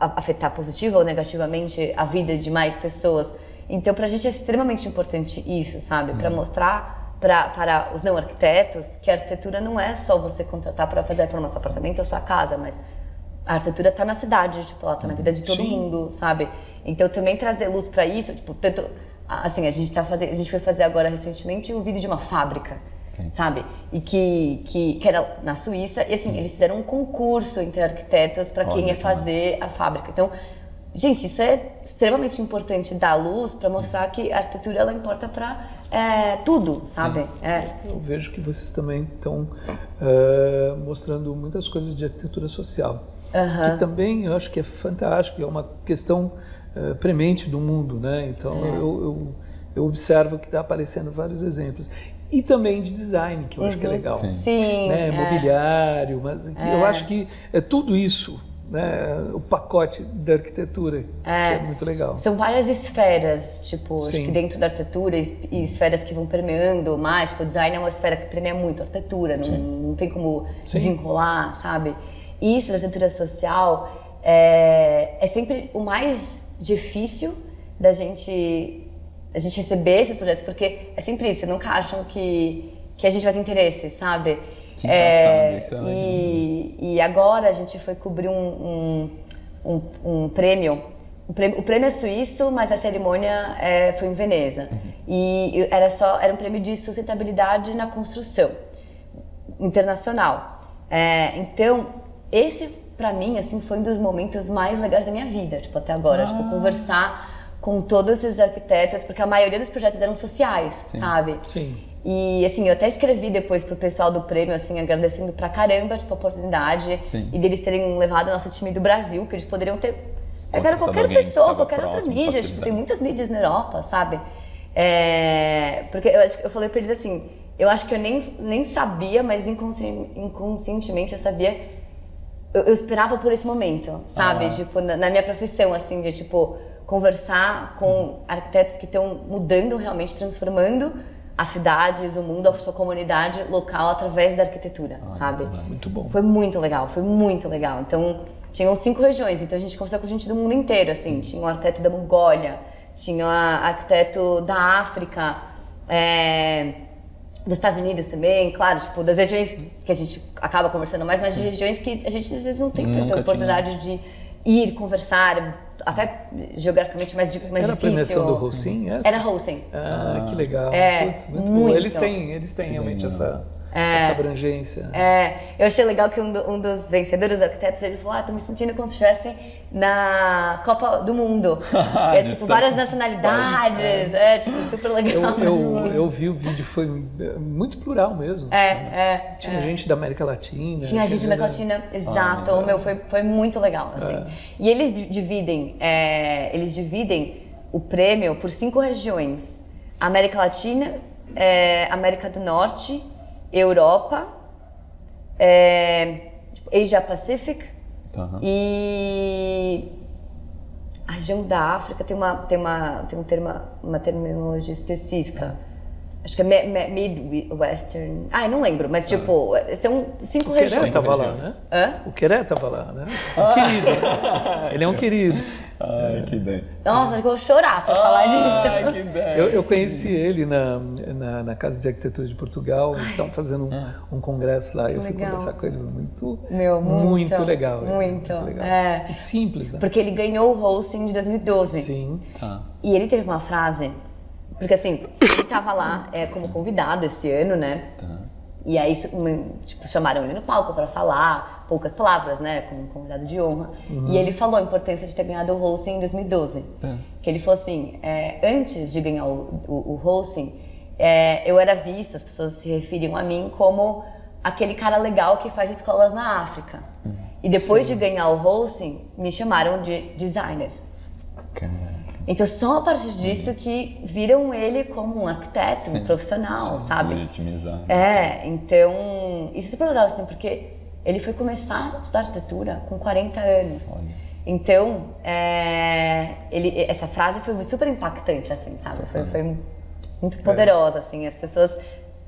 [SPEAKER 3] afetar positiva ou negativamente a vida de mais pessoas. Então, para a gente é extremamente importante isso, sabe? Para mostrar pra, para os não arquitetos que a arquitetura não é só você contratar para fazer a reforma do seu apartamento ou sua casa, mas a arquitetura está na cidade, tipo, ela tá na vida de todo
[SPEAKER 2] Sim.
[SPEAKER 3] mundo, sabe? Então também trazer luz para isso, tipo, tanto assim, a gente tá fazendo, a gente foi fazer agora recentemente um vídeo de uma fábrica, sabe? E que, que que era na Suíça, e assim, eles fizeram um concurso entre arquitetos para quem ia fazer a fábrica. Então, gente, isso é extremamente importante dar luz para mostrar que a arquitetura ela importa para tudo, sabe? É.
[SPEAKER 2] Eu vejo que vocês também estão eh, mostrando muitas coisas de arquitetura social. Que também eu acho que é fantástico, é uma questão eh, premente do mundo, né? Então eu, eu, eu observo que está aparecendo vários exemplos. E também de design, que eu acho que é legal.
[SPEAKER 1] Sim.
[SPEAKER 3] Sim,
[SPEAKER 2] Né?
[SPEAKER 3] é.
[SPEAKER 2] Mobiliário, mas que eu acho que é tudo isso, né? o pacote da arquitetura, que é muito legal.
[SPEAKER 3] São várias esferas, tipo, acho que dentro da arquitetura, e esferas que vão permeando mais, tipo, o design é uma esfera que permeia muito a arquitetura, não, não tem como
[SPEAKER 2] Sim.
[SPEAKER 3] desenrolar, sabe? E isso da arquitetura social é, é sempre o mais difícil da gente, a gente receber esses projetos, porque é sempre isso, nunca acham que, que a gente vai ter interesse, sabe?
[SPEAKER 1] Que isso é legal.
[SPEAKER 3] e, e agora a gente foi cobrir um, um, um, um prêmio. O prêmio, o prêmio é suíço, mas a cerimônia é, foi em Veneza. E era só era um prêmio de sustentabilidade na construção internacional. É, então esse para mim assim foi um dos momentos mais legais da minha vida, tipo até agora, tipo conversar com todos esses arquitetos, porque a maioria dos projetos eram sociais, sabe?
[SPEAKER 2] Sim.
[SPEAKER 3] E assim, eu até escrevi depois pro pessoal do prêmio, assim, agradecendo pra caramba, tipo, a oportunidade
[SPEAKER 1] Sim.
[SPEAKER 3] e deles terem levado o nosso time do Brasil, que eles poderiam ter. Eu quero
[SPEAKER 1] Contratado
[SPEAKER 3] qualquer pessoa, qualquer outra
[SPEAKER 1] próximo,
[SPEAKER 3] mídia, tipo, tem muitas mídias na Europa, sabe? É, porque eu, eu falei pra eles assim, eu acho que eu nem, nem sabia, mas inconsci- inconscientemente eu sabia eu, eu esperava por esse momento, sabe?
[SPEAKER 1] Ah.
[SPEAKER 3] Tipo, na, na minha profissão, assim, de tipo, conversar com arquitetos que estão mudando realmente, transformando as cidades, o mundo, a sua comunidade local através da arquitetura, sabe?
[SPEAKER 2] Muito bom.
[SPEAKER 3] Foi muito legal, foi muito legal. Então, tinham cinco regiões, então a gente conversou com gente do mundo inteiro, assim. Tinha um arquiteto da Mongólia, tinha um arquiteto da África, é, dos Estados Unidos também, claro, tipo, das regiões que a gente acaba conversando mais, mas de regiões que a gente às vezes não tem
[SPEAKER 1] Nunca
[SPEAKER 3] tanta
[SPEAKER 1] tinha.
[SPEAKER 3] oportunidade de ir conversar, até geograficamente mais, mais
[SPEAKER 2] Era a
[SPEAKER 3] difícil.
[SPEAKER 2] premiação do Roussin, essa?
[SPEAKER 3] Era Rosen.
[SPEAKER 2] Ah, que legal.
[SPEAKER 3] É,
[SPEAKER 2] Putz, muito, bom.
[SPEAKER 3] muito.
[SPEAKER 2] Eles têm, eles têm realmente
[SPEAKER 1] legal.
[SPEAKER 2] essa, essa abrangência.
[SPEAKER 3] É, eu achei legal que um, do- um dos vencedores arquitetos ele falou: Ah, tô me sentindo como se estivesse na Copa do Mundo. é tipo várias nacionalidades, é. tipo super legal.
[SPEAKER 2] Eu, eu, eu vi o vídeo, foi é, muito plural mesmo.
[SPEAKER 3] É, é.
[SPEAKER 2] Tinha gente da América Latina.
[SPEAKER 3] Tinha gente da América Latina, exato. meu, foi, foi muito legal, assim. E eles di- dividem, é, eles dividem o prêmio por cinco regiões: América Latina, é, América do Norte, Europa, é, tipo, Asia Pacific E a região da África tem uma tem uma tem um termo, uma terminologia específica. Acho que é Midwestern. Ah, eu não lembro, mas tipo, são cinco
[SPEAKER 2] O Queré
[SPEAKER 3] regiões.
[SPEAKER 2] estava lá, né?
[SPEAKER 1] regiões.
[SPEAKER 3] Hã?
[SPEAKER 2] O Queré estava lá, né? Um querido. Ele é um querido.
[SPEAKER 1] Ai, que ideia.
[SPEAKER 3] Nossa, acho que eu vou chorar se eu falar
[SPEAKER 1] Ai,
[SPEAKER 3] disso.
[SPEAKER 1] que ideia.
[SPEAKER 2] Eu, eu conheci ele na, na, na Casa de Arquitetura de Portugal. Eles estão fazendo um, um congresso lá. Eu fui
[SPEAKER 3] Legal.
[SPEAKER 2] conversar com ele. Muito,
[SPEAKER 3] Meu, muito,
[SPEAKER 2] legal. ele,
[SPEAKER 3] muito,
[SPEAKER 2] legal.
[SPEAKER 3] é.
[SPEAKER 2] Muito simples, né?
[SPEAKER 3] Porque ele ganhou o hosting de 2012.
[SPEAKER 2] Sim.
[SPEAKER 1] Tá.
[SPEAKER 3] E ele teve uma frase Porque assim, ele tava lá é, como convidado esse ano, né?
[SPEAKER 1] Tá.
[SPEAKER 3] E aí, tipo, chamaram ele no palco para falar, poucas palavras, né, como convidado de honra. Uhum. E ele falou a importância de ter ganhado o Holcim em 2012. É. Que ele falou assim, é, antes de ganhar o, o, o é, eu era visto, as pessoas se referiam a mim como aquele cara legal que faz escolas na África. Uhum. E depois Sim. de ganhar o Holcim, me chamaram de designer. Então, só a partir disso que viram ele como um arquiteto, sim, um profissional, sim, sabe?
[SPEAKER 1] Legitimizar.
[SPEAKER 3] É, então, isso é super legal, assim, porque ele foi começar a estudar arquitetura com 40 anos. Olha. Então, é, ele, essa frase foi super impactante, assim, sabe? Foi, foi muito poderosa, assim. As pessoas,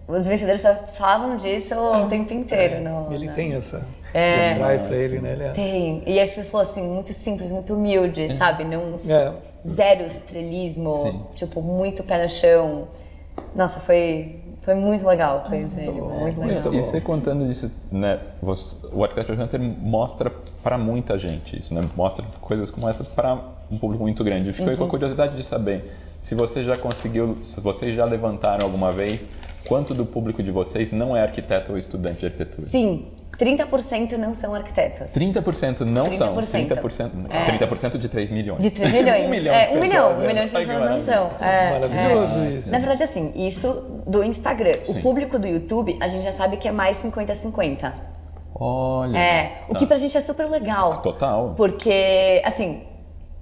[SPEAKER 3] os vencedores só falavam disso o tempo inteiro. É, no,
[SPEAKER 2] ele tem essa. É, pra ele, né? Ele é.
[SPEAKER 3] Tem. E esse falou assim, muito simples, muito humilde, sabe? Não, é zero estrelismo, Sim. tipo, muito pé no chão. Nossa, foi, foi muito legal conhecer ele, muito legal.
[SPEAKER 1] E você contando disso, né, você, o Architecture Hunter mostra para muita gente isso, né? Mostra coisas como essa para um público muito grande. Eu fiquei uhum. com a curiosidade de saber se você já conseguiu, se vocês já levantaram alguma vez quanto do público de vocês não é arquiteto ou estudante de arquitetura?
[SPEAKER 3] Sim, 30% não são arquitetos.
[SPEAKER 1] 30% não 30%. são? 30%, é. 30% de 3 milhões.
[SPEAKER 3] De 3 milhões.
[SPEAKER 1] um milhão é,
[SPEAKER 3] um milhão, um milhão de pessoas não são.
[SPEAKER 2] É, Maravilhoso
[SPEAKER 3] é.
[SPEAKER 2] isso.
[SPEAKER 3] Na verdade, assim, isso do Instagram. Sim. O público do YouTube, a gente já sabe que é mais 50-50.
[SPEAKER 1] Olha.
[SPEAKER 3] É, o tá. que pra gente é super legal.
[SPEAKER 1] Total.
[SPEAKER 3] Porque, assim,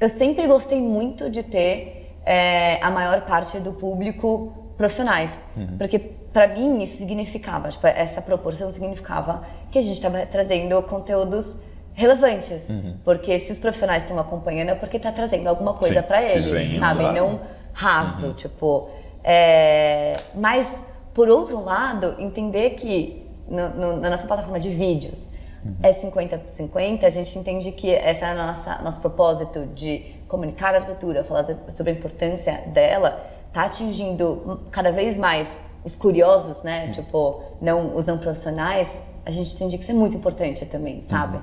[SPEAKER 3] eu sempre gostei muito de ter é, a maior parte do público profissionais. Uhum. Porque para mim isso significava, tipo, essa proporção significava que a gente estava trazendo conteúdos relevantes, uhum. porque se os profissionais estão acompanhando é porque está trazendo alguma coisa para eles, Sim, sabe? Claro. Não raso, uhum. tipo. É... Mas por outro lado, entender que no, no, na nossa plataforma de vídeos uhum. é 50-50, a gente entende que esse é o nosso propósito de comunicar a arquitetura, falar sobre a importância dela, está atingindo cada vez mais os curiosos, né? Sim. Tipo, não, os não profissionais, a gente entende que isso é muito importante também, sabe? Uhum.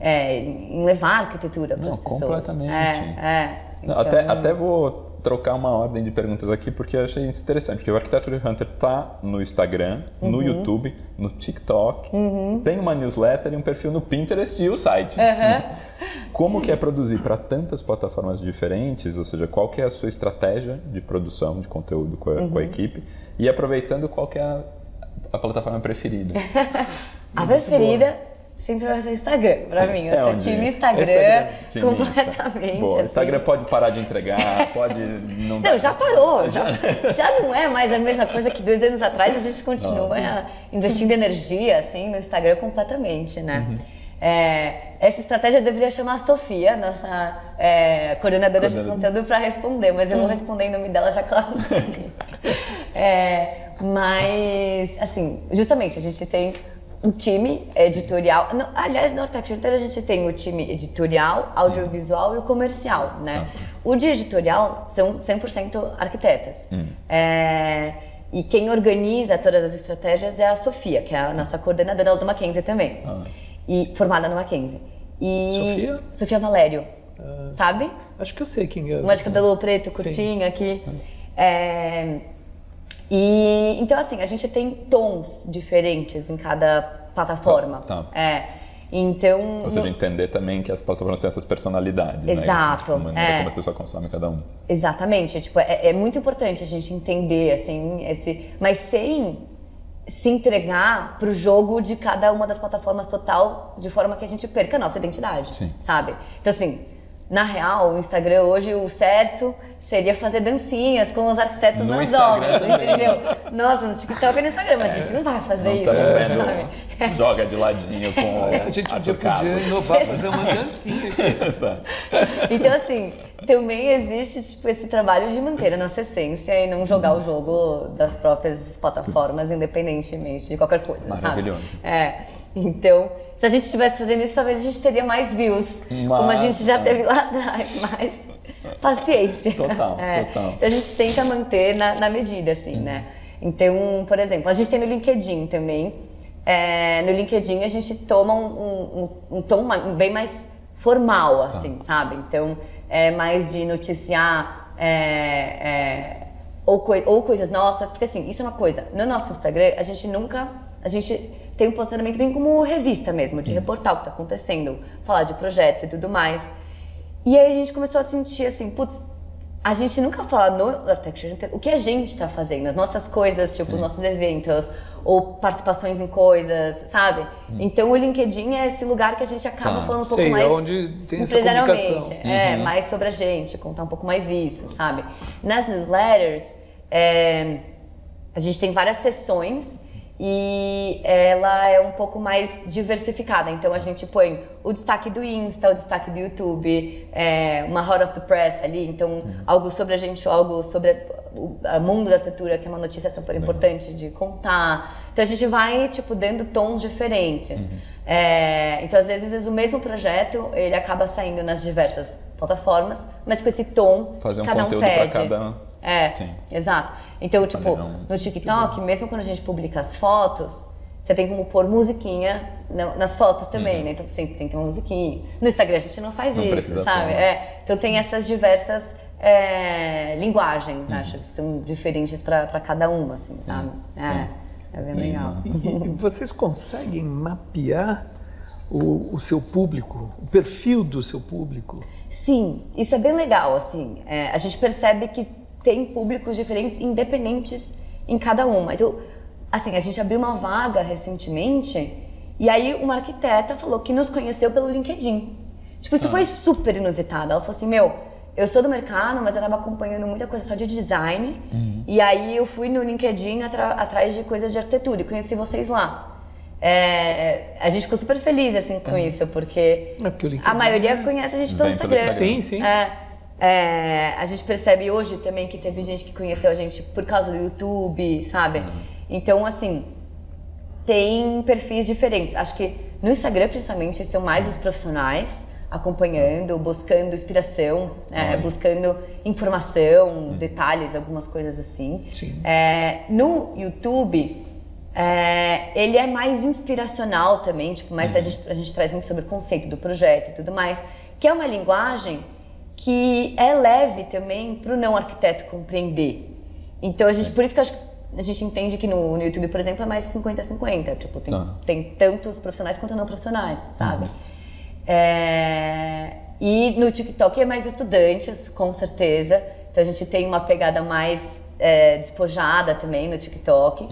[SPEAKER 3] É, em levar a arquitetura para as pessoas.
[SPEAKER 1] Completamente.
[SPEAKER 3] É, é.
[SPEAKER 1] Então... Até, até vou trocar uma ordem de perguntas aqui porque eu achei isso interessante. Porque o Arquiteture Hunter tá no Instagram, uhum. no YouTube, no TikTok, uhum. tem uma newsletter e um perfil no Pinterest e o site. Uhum. Como que é produzir para tantas plataformas diferentes? Ou seja, qual que é a sua estratégia de produção de conteúdo com a, com a uhum. equipe? E aproveitando, qual que é a, a plataforma preferida?
[SPEAKER 3] a preferida sempre vai ser Instagram pra mim. Eu é sou time Instagram, Instagram completamente.
[SPEAKER 1] Boa. Assim. Instagram pode parar de entregar, pode não.
[SPEAKER 3] Não, já parou. Já, já não é mais a mesma coisa que dois anos atrás. A gente continua não. investindo energia assim no Instagram completamente, né? Uhum. É, essa estratégia deveria chamar a Sofia, nossa é, coordenadora, de conteúdo, para responder, mas eu vou responder em nome dela já que ela não é, Mas, assim, justamente, a gente tem um time editorial. No, aliás, no Architecture a gente tem o time editorial, audiovisual e o comercial, né? Ah. O de editorial são 100% arquitetas. Hum. É, e quem organiza todas as estratégias é a Sofia, que é a nossa coordenadora do Mackenzie também. Ah. E, formada no Mackenzie. E
[SPEAKER 2] Sofia?
[SPEAKER 3] Sofia Valério. Uh, sabe?
[SPEAKER 2] Acho que eu sei quem é.
[SPEAKER 3] Uma de cabelo preto, curtinho aqui. É, e então assim, a gente tem tons diferentes em cada plataforma. Tá. tá. É. Então,
[SPEAKER 1] Ou seja, no... entender também que as plataformas têm essas personalidades,
[SPEAKER 3] Exato.
[SPEAKER 1] né? Exato. É. como a pessoa consome cada um.
[SPEAKER 3] Exatamente. Tipo, é, é, muito importante a gente entender, assim, esse... Mas sem se entregar pro jogo de cada uma das plataformas total, de forma que a gente perca a nossa identidade, Sim. sabe? Então, assim, na real, o Instagram hoje, o certo seria fazer dancinhas com os arquitetos no nas obras, entendeu? Nossa, no TikTok e no Instagram, mas a gente não vai fazer não
[SPEAKER 1] tá
[SPEAKER 3] isso,
[SPEAKER 1] sabe? Joga de ladinho com
[SPEAKER 2] A gente podia, podia inovar, fazer uma dancinha aqui.
[SPEAKER 3] então, assim, também existe tipo, esse trabalho de manter a nossa essência e não jogar o jogo das próprias plataformas, Sim. independentemente de qualquer coisa,
[SPEAKER 1] Maravilhoso.
[SPEAKER 3] sabe? É. Então, se a gente estivesse fazendo isso, talvez a gente teria mais views, mas, como a gente já teve lá atrás, mas paciência.
[SPEAKER 1] Total, é. total.
[SPEAKER 3] Então a gente tenta manter na, na medida, assim, hum. né? Então, por exemplo, a gente tem no LinkedIn também. É, no LinkedIn a gente toma um, um, um tom bem mais formal, tá. assim, tá. sabe? Então, é mais de noticiar é, é ou, coi ou coisas nossas, porque assim, isso é uma coisa. No nosso Instagram, a gente nunca. A gente tem um posicionamento bem como revista mesmo, de reportar o que está acontecendo, falar de projetos e tudo mais. E aí a gente começou a sentir assim, putz, a gente nunca fala no Architecture o que a gente está fazendo, as nossas coisas, tipo, os nossos eventos, ou participações em coisas, sabe?
[SPEAKER 2] Hum.
[SPEAKER 3] Então o LinkedIn é esse lugar que a gente acaba
[SPEAKER 1] Tá.
[SPEAKER 3] falando um pouco
[SPEAKER 2] Sei,
[SPEAKER 3] mais
[SPEAKER 2] é onde tem essa comunicação.
[SPEAKER 3] É, mais sobre a gente, contar um pouco mais isso, sabe? Nas newsletters, é, a gente tem várias sessões e ela é um pouco mais diversificada. Então a gente põe o destaque do Insta, o destaque do YouTube, é, uma Hot of the Press ali, então algo sobre a gente, algo sobre o mundo da arquitetura, que é uma notícia super importante de contar. Então a gente vai tipo dando tons diferentes. É, então às vezes o mesmo projeto ele acaba saindo nas diversas plataformas, mas com esse tom
[SPEAKER 1] Fazer um
[SPEAKER 3] cada um
[SPEAKER 1] conteúdo pra
[SPEAKER 3] pede.
[SPEAKER 1] cada-
[SPEAKER 3] É,
[SPEAKER 1] Sim.
[SPEAKER 3] exato. Então, tipo, no TikTok, mesmo quando a gente publica as fotos, você tem como pôr musiquinha na- nas fotos também, né? Então sempre tem que ter uma musiquinha. No Instagram a gente não faz
[SPEAKER 1] Uhum. Não
[SPEAKER 3] isso, sabe?
[SPEAKER 1] pôr.
[SPEAKER 3] É, então tem essas diversas é, linguagens,
[SPEAKER 1] Uhum.
[SPEAKER 3] acho, que são diferentes para cada uma, assim, sabe? É, é bem legal.
[SPEAKER 2] E, e vocês conseguem mapear o, o seu público, o perfil do seu público?
[SPEAKER 3] Sim, isso é bem legal, assim. É, a gente percebe que tem públicos diferentes, independentes em cada uma. Então, assim, a gente abriu uma vaga recentemente e aí uma arquiteta falou que nos conheceu pelo LinkedIn. Tipo, isso foi super inusitado. Ela falou assim, meu, eu sou do mercado, mas eu tava acompanhando muita coisa só de design. E aí eu fui no LinkedIn atrás de coisas de arquitetura e conheci vocês lá. É, a gente ficou super feliz assim com isso, porque,
[SPEAKER 2] É, porque
[SPEAKER 3] a maioria conhece a gente pelo Instagram.
[SPEAKER 1] Instagram.
[SPEAKER 2] Sim, sim.
[SPEAKER 3] É, é, a gente percebe hoje também que teve gente que conheceu a gente por causa do YouTube, sabe? Então, assim, tem perfis diferentes. Acho que no Instagram, principalmente, são mais os profissionais acompanhando, buscando inspiração, né? buscando informação, detalhes, algumas coisas assim.
[SPEAKER 2] Sim.
[SPEAKER 3] É, no YouTube, é, ele é mais inspiracional também, tipo, mas a, gente, a gente traz muito sobre o conceito do projeto e tudo mais, que é uma linguagem que é leve também para o não arquiteto compreender. Então, a gente, por isso que acho que a gente entende que no, no YouTube, por exemplo, é mais 50-50. Tipo, tem,
[SPEAKER 1] Tá.
[SPEAKER 3] tem tantos profissionais quanto não profissionais, sabe? É, e no TikTok é mais estudantes, com certeza. Então a gente tem uma pegada mais é, despojada também no TikTok.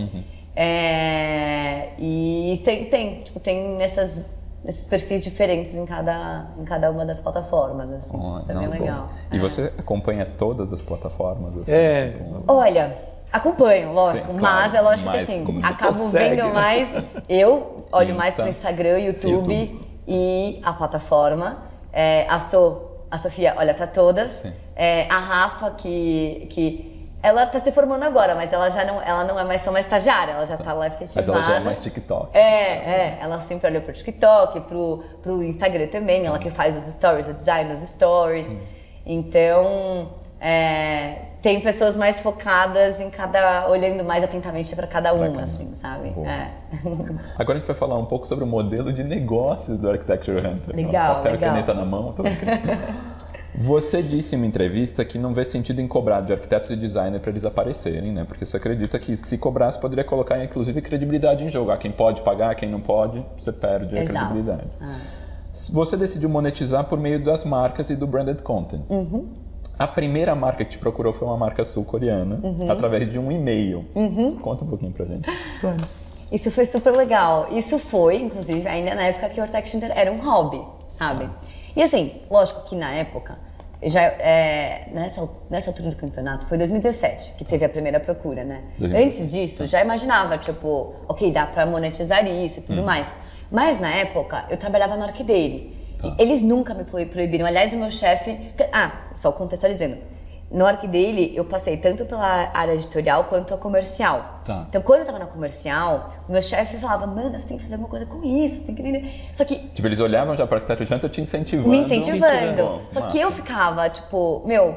[SPEAKER 3] É, e tem, tem, tipo, tem nessas, nesses perfis diferentes em cada, em cada uma das plataformas, assim.
[SPEAKER 1] Oh,
[SPEAKER 3] Isso é bem legal.
[SPEAKER 1] E
[SPEAKER 3] É.
[SPEAKER 1] você acompanha todas as plataformas? Assim,
[SPEAKER 2] É.
[SPEAKER 1] tipo,
[SPEAKER 3] Olha, acompanho, lógico,
[SPEAKER 1] Sim,
[SPEAKER 3] mas
[SPEAKER 1] claro,
[SPEAKER 3] é lógico
[SPEAKER 1] mas
[SPEAKER 3] que assim, acabo
[SPEAKER 2] consegue,
[SPEAKER 3] vendo
[SPEAKER 2] né?
[SPEAKER 3] mais. Eu olho mais
[SPEAKER 1] Insta,
[SPEAKER 3] pro Instagram, YouTube,
[SPEAKER 1] YouTube.
[SPEAKER 3] e a plataforma. É, a, so, a Sofia olha para todas. É, a Rafa, que, que ela tá se formando agora, mas ela já não, ela não é mais só uma estagiária, ela já tá lá
[SPEAKER 1] Mas
[SPEAKER 3] efetivada.
[SPEAKER 1] ela já é mais TikTok.
[SPEAKER 3] É, é, ela sempre olha pro TikTok, pro, pro Instagram também, ela que faz os stories, o design dos stories. Então, é, tem pessoas mais focadas em cada, olhando mais atentamente para cada uma, assim, sabe? É.
[SPEAKER 1] Agora a gente vai falar um pouco sobre o modelo de negócios do Architecture Hunter.
[SPEAKER 3] Legal,
[SPEAKER 1] Papel e
[SPEAKER 3] legal.
[SPEAKER 1] caneta na mão. tô brincando. Você disse em uma entrevista que não vê sentido em cobrar de arquitetos e designers para eles aparecerem, né? Porque você acredita que se cobrasse poderia colocar inclusive credibilidade em jogo. Ah, quem pode pagar, quem não pode, você perde a
[SPEAKER 3] Exato.
[SPEAKER 1] credibilidade. Você decidiu monetizar por meio das marcas e do branded content.
[SPEAKER 3] Uhum.
[SPEAKER 1] A primeira marca que te procurou foi uma marca sul-coreana,
[SPEAKER 3] Uhum.
[SPEAKER 1] através de um e-mail. Conta um pouquinho pra gente essa história.
[SPEAKER 3] Isso foi super legal. Isso foi, inclusive, ainda na época que o Architect Center era um hobby, sabe? E assim, lógico que na época, já é, nessa, nessa altura do campeonato, foi 2017 que teve a primeira procura, né?
[SPEAKER 1] 2017.
[SPEAKER 3] Antes disso, já imaginava, tipo, ok, dá pra monetizar isso e tudo mais. Mas na época, eu trabalhava no Arquidaily. E Eles nunca me proib- proibiram. Aliás, o meu chefe. Ah, só contextualizando. No Arquidaily, eu passei tanto pela área editorial quanto a comercial.
[SPEAKER 1] Tá.
[SPEAKER 3] Então, quando eu tava na comercial, o meu chefe falava, Amanda, você tem que fazer alguma coisa com isso, você tem que vender. Só que
[SPEAKER 1] Tipo, eles olhavam já para Architecture Hunter te incentivando.
[SPEAKER 3] me incentivando.
[SPEAKER 1] Bom,
[SPEAKER 3] Só
[SPEAKER 1] massa.
[SPEAKER 3] que eu ficava, tipo, meu,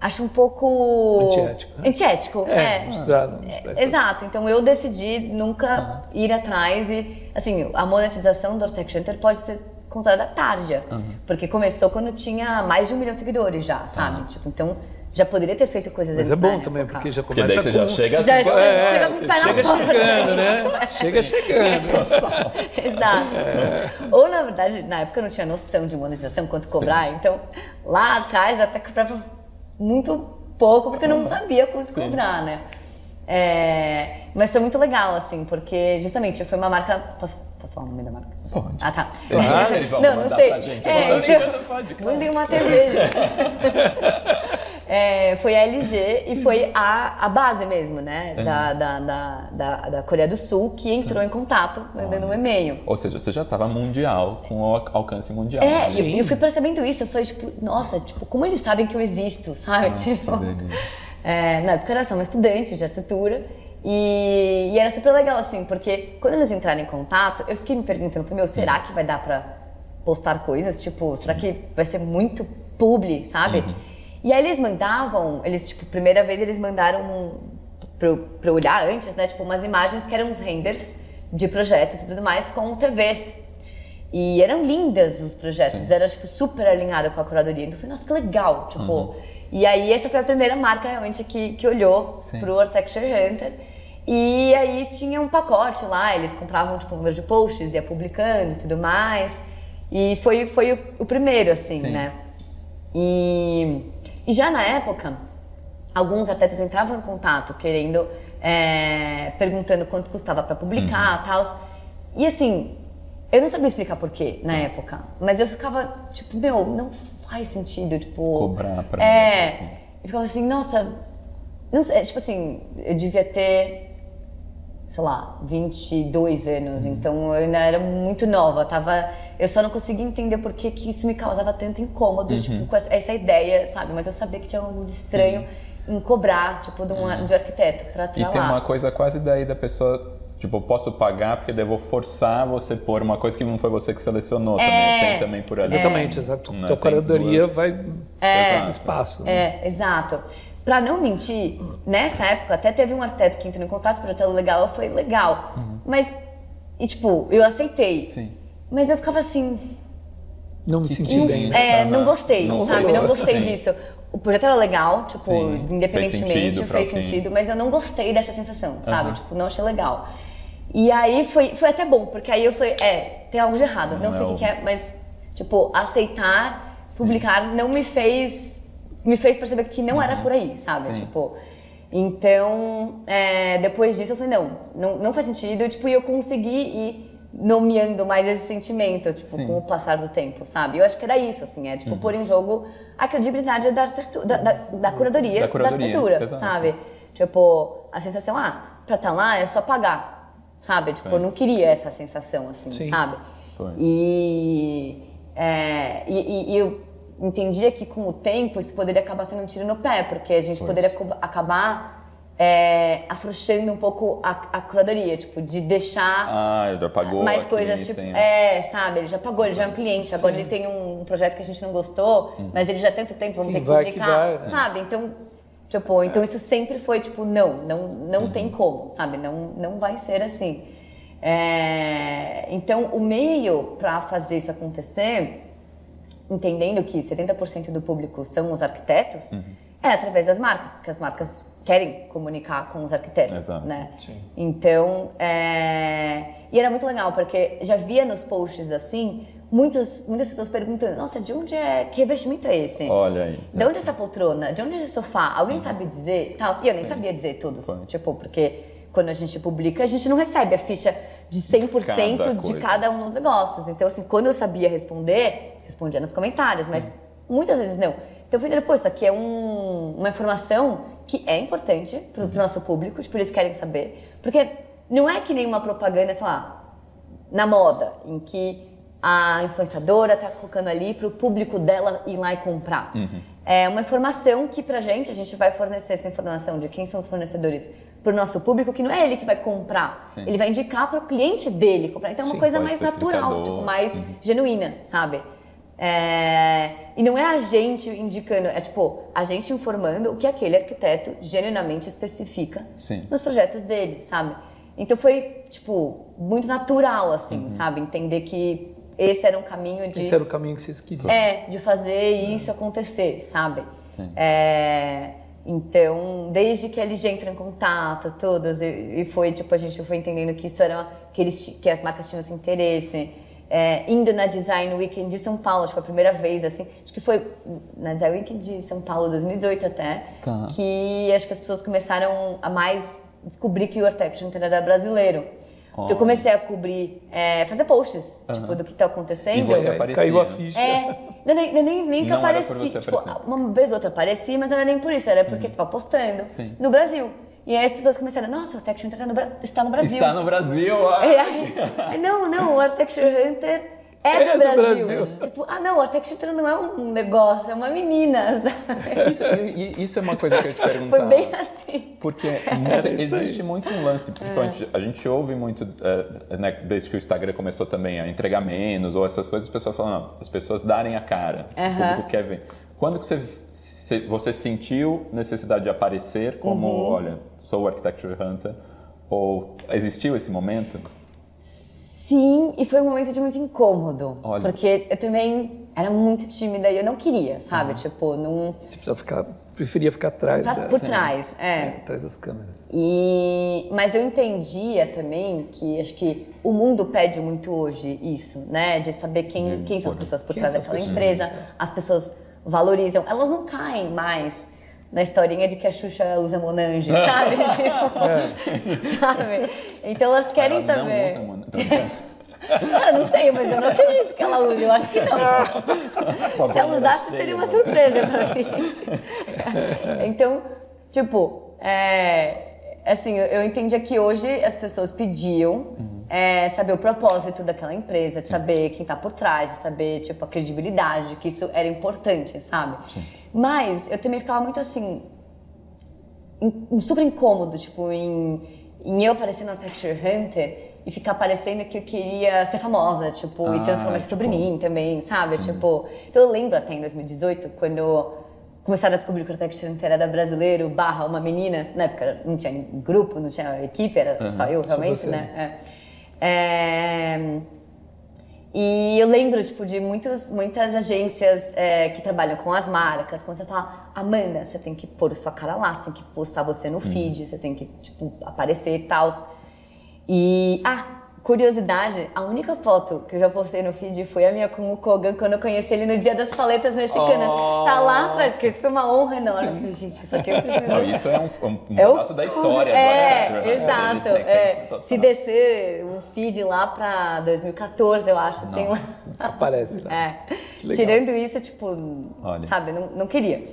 [SPEAKER 3] acho um pouco.
[SPEAKER 2] Antiético, né?
[SPEAKER 3] Antiético,
[SPEAKER 2] É,
[SPEAKER 3] é.
[SPEAKER 2] mostrar
[SPEAKER 3] É, Exato, então eu decidi nunca ir atrás e, assim, a monetização do Architecture Center pode ser considerada tardia, porque começou quando tinha mais de um milhão de seguidores já, sabe? Tipo, então já poderia ter feito coisas
[SPEAKER 2] Mas é bom
[SPEAKER 3] na
[SPEAKER 2] também,
[SPEAKER 3] época.
[SPEAKER 2] porque já
[SPEAKER 1] Porque
[SPEAKER 2] começa
[SPEAKER 1] daí você
[SPEAKER 2] com...
[SPEAKER 1] já chega
[SPEAKER 3] Já,
[SPEAKER 1] assim,
[SPEAKER 3] já
[SPEAKER 2] É,
[SPEAKER 3] chega com o pé na
[SPEAKER 2] chega
[SPEAKER 3] porta.
[SPEAKER 2] chegando, né? Chega chegando.
[SPEAKER 3] Exato. Ou, na verdade, na época eu não tinha noção de monetização, quanto cobrar. Então, lá atrás até cobrava muito pouco, porque eu não sabia quanto cobrar, né? É, mas foi muito legal, assim, porque justamente foi uma marca. Posso, posso falar o nome da marca?
[SPEAKER 1] Pode.
[SPEAKER 3] Ah, tá.
[SPEAKER 1] Claro, eles vão
[SPEAKER 3] não, não sei.
[SPEAKER 1] pra gente.
[SPEAKER 3] É,
[SPEAKER 1] Agora
[SPEAKER 3] então,
[SPEAKER 1] pode, claro.
[SPEAKER 3] Mandem uma TV, gente. É, foi a LG e foi a, a base mesmo, né? Da, da, da, da, da Coreia do Sul que entrou em contato mandando um e-mail.
[SPEAKER 1] Ou seja, você já estava mundial, com o alcance mundial.
[SPEAKER 3] É,
[SPEAKER 1] né?
[SPEAKER 3] e eu, eu fui percebendo isso. Eu falei, tipo, nossa, tipo, como eles sabem que eu existo, sabe? tipo,
[SPEAKER 1] legal.
[SPEAKER 3] é, na época eu era só uma estudante de arquitetura. E, e era super legal, assim, porque quando eles entraram em contato, eu fiquei me perguntando, falei, meu, será que vai dar pra postar coisas? Tipo, será que vai ser muito publi, sabe? E aí eles mandavam, eles, tipo, primeira vez eles mandaram um, pra, pra olhar antes, né? Tipo, umas imagens que eram uns renders de projetos e tudo mais com TVs. E eram lindas os projetos, era tipo super alinhado com a curadoria. Então eu falei, nossa, que legal, tipo. E aí essa foi a primeira marca realmente que, que olhou
[SPEAKER 1] Sim.
[SPEAKER 3] pro Architecture Hunter. E aí tinha um pacote lá, eles compravam tipo um número de posts, ia publicando e tudo mais. E foi, foi o, o primeiro, assim,
[SPEAKER 1] Sim.
[SPEAKER 3] né? E, e já na época, alguns arquitetos entravam em contato querendo, é, perguntando quanto custava para publicar e tal. E assim, eu não sabia explicar porquê na época, mas eu ficava tipo, meu, não faz sentido, tipo.
[SPEAKER 1] Cobrar pra
[SPEAKER 3] É.
[SPEAKER 1] mim, assim.
[SPEAKER 3] Eu ficava assim, nossa, não sei, tipo assim, eu devia ter sei lá, 22 anos, então eu ainda era muito nova, tava, eu só não conseguia entender por que, que isso me causava tanto incômodo, tipo, com essa, essa ideia, sabe? Mas eu sabia que tinha algo de estranho em cobrar, tipo, de um, de um arquiteto pra
[SPEAKER 1] E
[SPEAKER 3] trabalhar.
[SPEAKER 1] tem uma coisa quase daí da pessoa, tipo, eu posso pagar porque daí eu vou forçar você pôr uma coisa que não foi você que selecionou
[SPEAKER 3] É.
[SPEAKER 1] também. Tem também por ali.
[SPEAKER 2] Exatamente, exato.
[SPEAKER 1] Né,
[SPEAKER 2] Tua curadoria
[SPEAKER 1] duas-
[SPEAKER 2] vai no espaço. né?
[SPEAKER 3] É, exato. Pra não mentir, nessa época até teve um arquiteto que entrou em contato, projeto legal, eu falei, legal. Mas, e tipo, eu aceitei.
[SPEAKER 1] Uhum. Sim.
[SPEAKER 3] Mas eu ficava assim,
[SPEAKER 2] Não me senti
[SPEAKER 3] Não-
[SPEAKER 2] bem, né?
[SPEAKER 3] É, não gostei,
[SPEAKER 1] Não
[SPEAKER 3] sabe?
[SPEAKER 1] foi.
[SPEAKER 3] Não gostei
[SPEAKER 1] Sim.
[SPEAKER 3] disso. O projeto era legal, tipo,
[SPEAKER 1] Sim,
[SPEAKER 3] independentemente,
[SPEAKER 1] fez sentido
[SPEAKER 3] fez sentido, mas eu não gostei dessa sensação, sabe? Tipo, não achei legal. E aí foi, foi até bom, porque aí eu falei, é, tem algo de errado, não,
[SPEAKER 1] Não
[SPEAKER 3] sei o
[SPEAKER 1] é
[SPEAKER 3] que, que é, mas, tipo, aceitar, publicar não me fez, me fez perceber que não era por aí, sabe?
[SPEAKER 1] Uhum. Sim.
[SPEAKER 3] Tipo, então, é, depois disso eu falei, não, não, não faz sentido, tipo, e eu consegui ir nomeando mais esse sentimento, tipo,
[SPEAKER 1] Sim.
[SPEAKER 3] com o passar do tempo, sabe? Eu acho que era isso, assim, é tipo pôr em jogo a credibilidade da, da, da, da curadoria,
[SPEAKER 1] Da
[SPEAKER 3] da,
[SPEAKER 1] curadoria,
[SPEAKER 3] arquitetura,
[SPEAKER 1] exato.
[SPEAKER 3] sabe? Tipo, a sensação, ah, pra estar lá é só pagar, sabe? Tipo, eu não queria essa sensação, assim,
[SPEAKER 2] Sim.
[SPEAKER 3] sabe? E, é, e, e- eu entendia que com o tempo isso poderia acabar sendo um tiro no pé, porque a gente
[SPEAKER 1] Pois.
[SPEAKER 3] poderia acabar é, afrouxando um pouco a, a curadoria, tipo, de deixar
[SPEAKER 1] Ah, ele já pagou.
[SPEAKER 3] mais coisas, tipo,
[SPEAKER 1] tem-
[SPEAKER 3] é, sabe, ele já pagou, ele já é um cliente, agora ele tem um projeto que a gente não gostou, mas ele já tem tanto tempo, vamos
[SPEAKER 2] Sim,
[SPEAKER 3] ter que
[SPEAKER 2] vai que
[SPEAKER 3] publicar,
[SPEAKER 2] vai, né?
[SPEAKER 3] sabe? Então, tipo, então isso sempre foi, tipo, não, não, não tem como, sabe? Não, não vai ser assim. É, então, o meio para fazer isso acontecer, entendendo que 70% do público são os arquitetos, é através das marcas, porque as marcas querem comunicar com os arquitetos,
[SPEAKER 1] Exato.
[SPEAKER 3] né?
[SPEAKER 2] Sim.
[SPEAKER 3] Então, é... e era muito legal, porque já via nos posts assim, muitos, muitas pessoas perguntando, nossa, de onde é, que revestimento é esse?
[SPEAKER 1] Olha aí.
[SPEAKER 3] De onde é essa poltrona? De onde é esse sofá? Alguém sabe dizer? Tal. E eu nem sabia dizer todos,
[SPEAKER 1] Foi.
[SPEAKER 3] tipo, porque quando a gente publica, a gente não recebe a ficha de 100%
[SPEAKER 1] Cada
[SPEAKER 3] de cada um dos negócios. Então, assim, quando eu sabia responder, respondia nos comentários, mas muitas vezes não. Então, eu falei, pô, isso aqui é um- uma informação que é importante pro, pro nosso público, tipo, eles querem saber. Porque não é que nem uma propaganda, sei lá, na moda, em que a influenciadora está colocando ali para o público dela ir lá e comprar. É uma informação que pra gente, a gente vai fornecer essa informação de quem são os fornecedores para o nosso público, que não é ele que vai comprar,
[SPEAKER 1] Sim.
[SPEAKER 3] ele vai indicar para o cliente dele comprar. Então é uma
[SPEAKER 2] Sim,
[SPEAKER 3] coisa mais natural, tipo, mais genuína, sabe? É, E não é a gente indicando, é tipo, a gente informando o que aquele arquiteto genuinamente especifica
[SPEAKER 1] Sim.
[SPEAKER 3] nos projetos dele, sabe? Então foi, tipo, muito natural, assim,
[SPEAKER 1] Uhum.
[SPEAKER 3] sabe? Entender que esse era um caminho de.
[SPEAKER 2] Esse era o caminho que vocês queriam.
[SPEAKER 3] É, de fazer isso acontecer, sabe? É, então, desde que a LG entrou em contato, todas, e, e, foi, tipo, a gente foi entendendo que isso era, que, eles, que as marcas tinham esse interesse. É, indo na Design Weekend de São Paulo, acho que foi a primeira vez, assim, acho que foi na Design Weekend de São Paulo, 2018 até,
[SPEAKER 1] tá.
[SPEAKER 3] que acho que as pessoas começaram a mais descobrir que o Architecture era brasileiro. Eu comecei a cobrir, é, fazer posts, tipo, do que tá acontecendo.
[SPEAKER 1] E você aparecia.
[SPEAKER 2] Caiu a ficha.
[SPEAKER 3] É, não, nem, nem, nem que
[SPEAKER 1] Não
[SPEAKER 3] apareci. tipo, uma vez ou outra apareci, mas não era nem por isso, era porque tava postando
[SPEAKER 1] Sim.
[SPEAKER 3] no Brasil. E aí as pessoas começaram, nossa, o Architecture Hunter tá está no Brasil.
[SPEAKER 1] Está no Brasil! ah!
[SPEAKER 3] Aí, não, não, o Architecture Hunter é,
[SPEAKER 2] É
[SPEAKER 3] do
[SPEAKER 2] do
[SPEAKER 3] Brasil.
[SPEAKER 2] Brasil.
[SPEAKER 3] Tipo, ah não, o Architecture não é um negócio, é uma menina, sabe?
[SPEAKER 1] Isso, isso é uma coisa que eu ia te perguntar.
[SPEAKER 3] Foi bem assim.
[SPEAKER 1] Porque
[SPEAKER 2] aí.
[SPEAKER 1] existe muito um lance, principalmente a gente ouve muito, eh, né, desde que o Instagram começou também a entregar menos ou essas coisas, as pessoas falam, não, as pessoas darem a cara, o
[SPEAKER 3] Aham.
[SPEAKER 1] público quer ver. Quando que você, se- você sentiu necessidade de aparecer como,
[SPEAKER 3] Uhum.
[SPEAKER 1] olha, sou o Architecture Hunter, ou existiu esse momento?
[SPEAKER 3] Sim, e foi um momento de muito incômodo.
[SPEAKER 1] Olha.
[SPEAKER 3] Porque eu também era muito tímida e eu não queria, sabe? Tipo, não.
[SPEAKER 2] Você precisa ficar, preferia ficar atrás,
[SPEAKER 3] Pra-
[SPEAKER 2] da-
[SPEAKER 3] por trás, é.
[SPEAKER 2] atrás das câmeras.
[SPEAKER 3] E, mas eu entendia também que acho que o mundo pede muito hoje isso, né? De saber quem, quem são as pessoas por trás daquela
[SPEAKER 2] pessoas?
[SPEAKER 3] empresa. As pessoas valorizam. Elas não caem mais na historinha de que a Xuxa usa Monange, sabe? Tipo, sabe? Então elas querem
[SPEAKER 1] Ela
[SPEAKER 3] saber.
[SPEAKER 1] Não usa, mano.
[SPEAKER 3] Cara, não sei, mas eu não acredito que ela use. Eu acho que não. Se ela usasse, seria uma surpresa pra mim. Então, tipo, é, assim, eu- entendia que hoje as pessoas pediam é, saber o propósito daquela empresa, de saber quem tá por trás, de saber, tipo, a credibilidade, que isso era importante, sabe? Mas eu também ficava muito assim, um super incômodo, tipo, em, em eu aparecer no Architecture Hunter e ficar parecendo que eu queria ser famosa, tipo, e
[SPEAKER 1] Ah,
[SPEAKER 3] transformar isso sobre
[SPEAKER 1] tipo-
[SPEAKER 3] mim também, sabe? Tipo, então eu lembro até em 2018, quando começaram a descobrir que o Architecture Hunter era brasileiro, barra uma menina, na época não tinha grupo, não tinha equipe, era só eu realmente, né? É. É, e eu lembro, tipo, de muitos, muitas agências é, que trabalham com as marcas, quando você fala, Amanda, você tem que pôr sua cara lá, você tem que postar você no feed, você tem que, tipo, aparecer e tal. E, ah, curiosidade, a única foto que eu já postei no feed foi a minha com o Kogan, quando eu conheci ele no Dia das Paletas Mexicanas. Tá lá atrás, porque isso foi uma honra enorme. Falei, Gente, isso aqui eu preciso...
[SPEAKER 1] Não, isso é um, um, um
[SPEAKER 3] É o-
[SPEAKER 1] pedaço da história do
[SPEAKER 3] É,
[SPEAKER 1] Architecture Hunter.
[SPEAKER 3] exato.
[SPEAKER 1] Ele tem-
[SPEAKER 3] é. Se descer um feed lá pra 2014, eu acho, tem uma.
[SPEAKER 2] Aparece lá.
[SPEAKER 3] É. Tirando isso, tipo,
[SPEAKER 1] Olha.
[SPEAKER 3] sabe, não, não queria.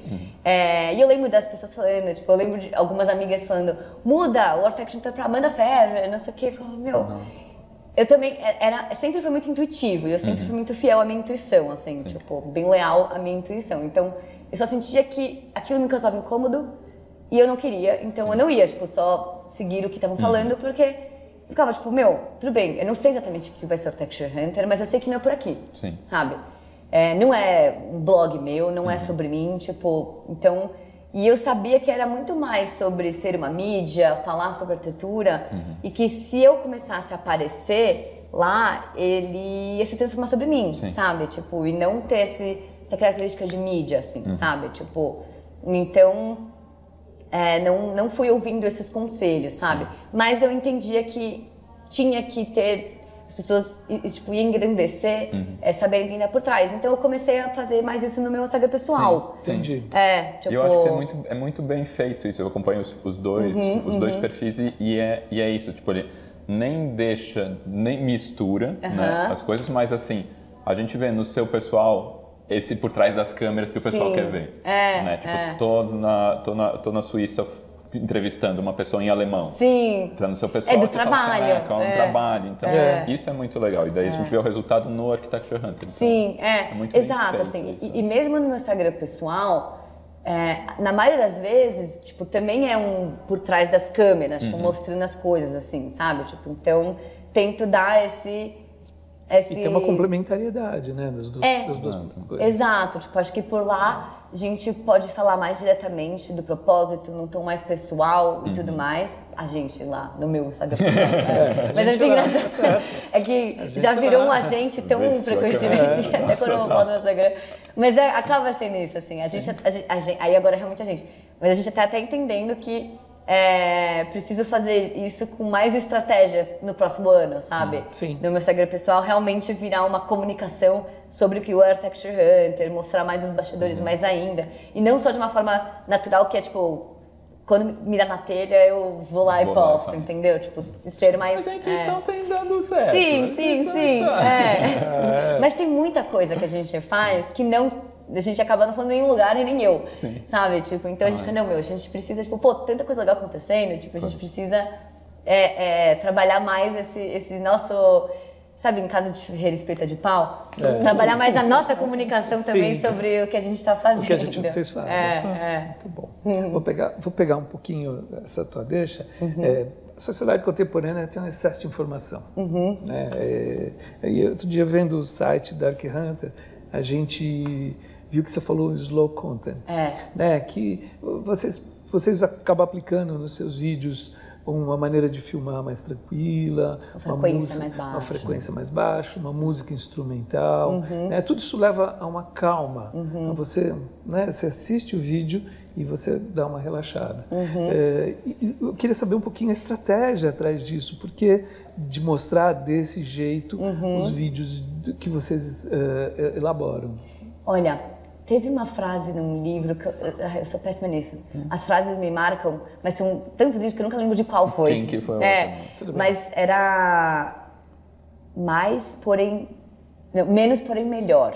[SPEAKER 3] É, e eu lembro das pessoas falando, tipo, eu lembro de algumas amigas falando, muda o Architecture tá pra Amanda Ferrer, não sei o quê. Eu falava, meu. Eu também, era, sempre foi muito intuitivo, e eu sempre fui muito fiel à minha intuição, assim, tipo, bem leal à minha intuição. Então, eu só sentia que aquilo me causava incômodo e eu não queria, então eu não ia, tipo, só seguir o que estavam falando, porque eu ficava, tipo, meu, tudo bem, eu não sei exatamente o que vai ser o Architecture Hunter, mas eu sei que não é por aqui,
[SPEAKER 1] Sim.
[SPEAKER 3] sabe? É, não é um blog meu, não é sobre mim, tipo, então... E eu sabia que era muito mais sobre ser uma mídia, falar sobre arquitetura, e que se eu começasse a aparecer lá, ele ia se transformar sobre mim, sabe? Tipo, e não ter esse, essa característica de mídia, assim, sabe? Tipo, então, é, não, não fui ouvindo esses conselhos, sabe? Mas eu entendia que tinha que ter pessoas tipo, ia engrandecer, é, saberem quem tá por trás. Então eu comecei a fazer mais isso no meu Instagram pessoal.
[SPEAKER 2] Entendi.
[SPEAKER 3] É, tipo.
[SPEAKER 1] E eu acho que isso é muito, é muito bem feito isso. Eu acompanho os, os dois,
[SPEAKER 3] Uhum,
[SPEAKER 1] os dois perfis e, e é, e é isso. Tipo, ele nem deixa, nem mistura né, as coisas, mas assim, a gente vê no seu pessoal esse por trás das câmeras que o pessoal
[SPEAKER 3] Sim.
[SPEAKER 1] quer ver.
[SPEAKER 3] É,
[SPEAKER 1] né? Tipo,
[SPEAKER 3] é.
[SPEAKER 1] tô, na, tô, na, tô na Suíça entrevistando uma pessoa em alemão.
[SPEAKER 3] Sim.
[SPEAKER 1] Tá no seu pessoal,
[SPEAKER 3] É do
[SPEAKER 1] fala,
[SPEAKER 3] trabalho,
[SPEAKER 1] "Caraca, é um
[SPEAKER 3] é.
[SPEAKER 1] trabalho. Então,
[SPEAKER 2] É.
[SPEAKER 1] isso é muito legal. E daí a gente vê o resultado no Architecture Hunter. Então,
[SPEAKER 3] Sim, é,
[SPEAKER 1] muito bem
[SPEAKER 3] exato,
[SPEAKER 1] feito
[SPEAKER 3] assim, e, e mesmo no meu Instagram pessoal, é, na maioria das vezes, tipo, também é um por trás das câmeras,
[SPEAKER 1] Uhum.
[SPEAKER 3] tipo, mostrando as coisas, assim, sabe? Tipo, então, tento dar esse... esse...
[SPEAKER 2] E tem uma complementariedade, né? Das duas,
[SPEAKER 3] É.
[SPEAKER 2] das duas coisas.
[SPEAKER 3] Exato, tipo, acho que por lá a gente pode falar mais diretamente do propósito, num tom mais pessoal e tudo mais. A gente lá no meu Instagram. É, Mas é engraçado. É que já virou lá. um agente tão frequentemente que até quando eu volto no Instagram. Mas é, acaba sendo isso, assim. A gente, a a gente, aí agora é realmente a gente. Mas a gente tá até entendendo que é, preciso fazer isso com mais estratégia no próximo ano, sabe?
[SPEAKER 2] Sim.
[SPEAKER 3] No meu Instagram pessoal, realmente virar uma comunicação sobre o que o Architecture Hunter, mostrar mais os bastidores mais ainda. E não só de uma forma natural, que é tipo, quando me dá na telha, eu vou lá vou e posto, lá, entendeu? Tipo, ser mais.
[SPEAKER 1] Mas a intuição é... tem dando certo.
[SPEAKER 3] Sim, sim, sim. Tá. É. Mas tem muita coisa que a gente faz que não a gente acaba não falando em nenhum lugar e nem eu, Sim. sabe? Tipo, então a gente fica, não, meu, a gente precisa, tipo, pô, tanta coisa legal acontecendo, tipo, a gente precisa é, é, trabalhar mais esse, esse nosso, sabe, em caso de respeita de pau, é. trabalhar mais a nossa comunicação Sim. também sobre o que a gente está fazendo. O
[SPEAKER 2] que a gente, vocês fazem. É, é. Muito bom. Uhum. Vou, pegar, vou pegar um pouquinho essa tua deixa. Uhum. É, a sociedade contemporânea tem um excesso de informação. Uhum. Né? É, e outro dia vendo o site da Ark Hunter, a gente viu que você falou slow content,
[SPEAKER 3] é.
[SPEAKER 2] né? Que vocês vocês acabam aplicando nos seus vídeos uma maneira de filmar mais tranquila,
[SPEAKER 3] uma, frequência música, mais baixa,
[SPEAKER 2] uma frequência mais baixa, uma música instrumental, uhum. né? Tudo isso leva a uma calma. Uhum. Você, né? Você assiste o vídeo e você dá uma relaxada. Uhum. É, eu queria saber um pouquinho a estratégia atrás disso, porque de mostrar desse jeito uhum. os vídeos que vocês uh, elaboram.
[SPEAKER 3] Olha, Teve uma frase num livro que eu, eu sou péssima nisso. As frases me marcam, mas são tantos livros que eu nunca lembro de qual foi.
[SPEAKER 1] Quem que foi?
[SPEAKER 3] É, mas era mais, porém não, menos, porém melhor.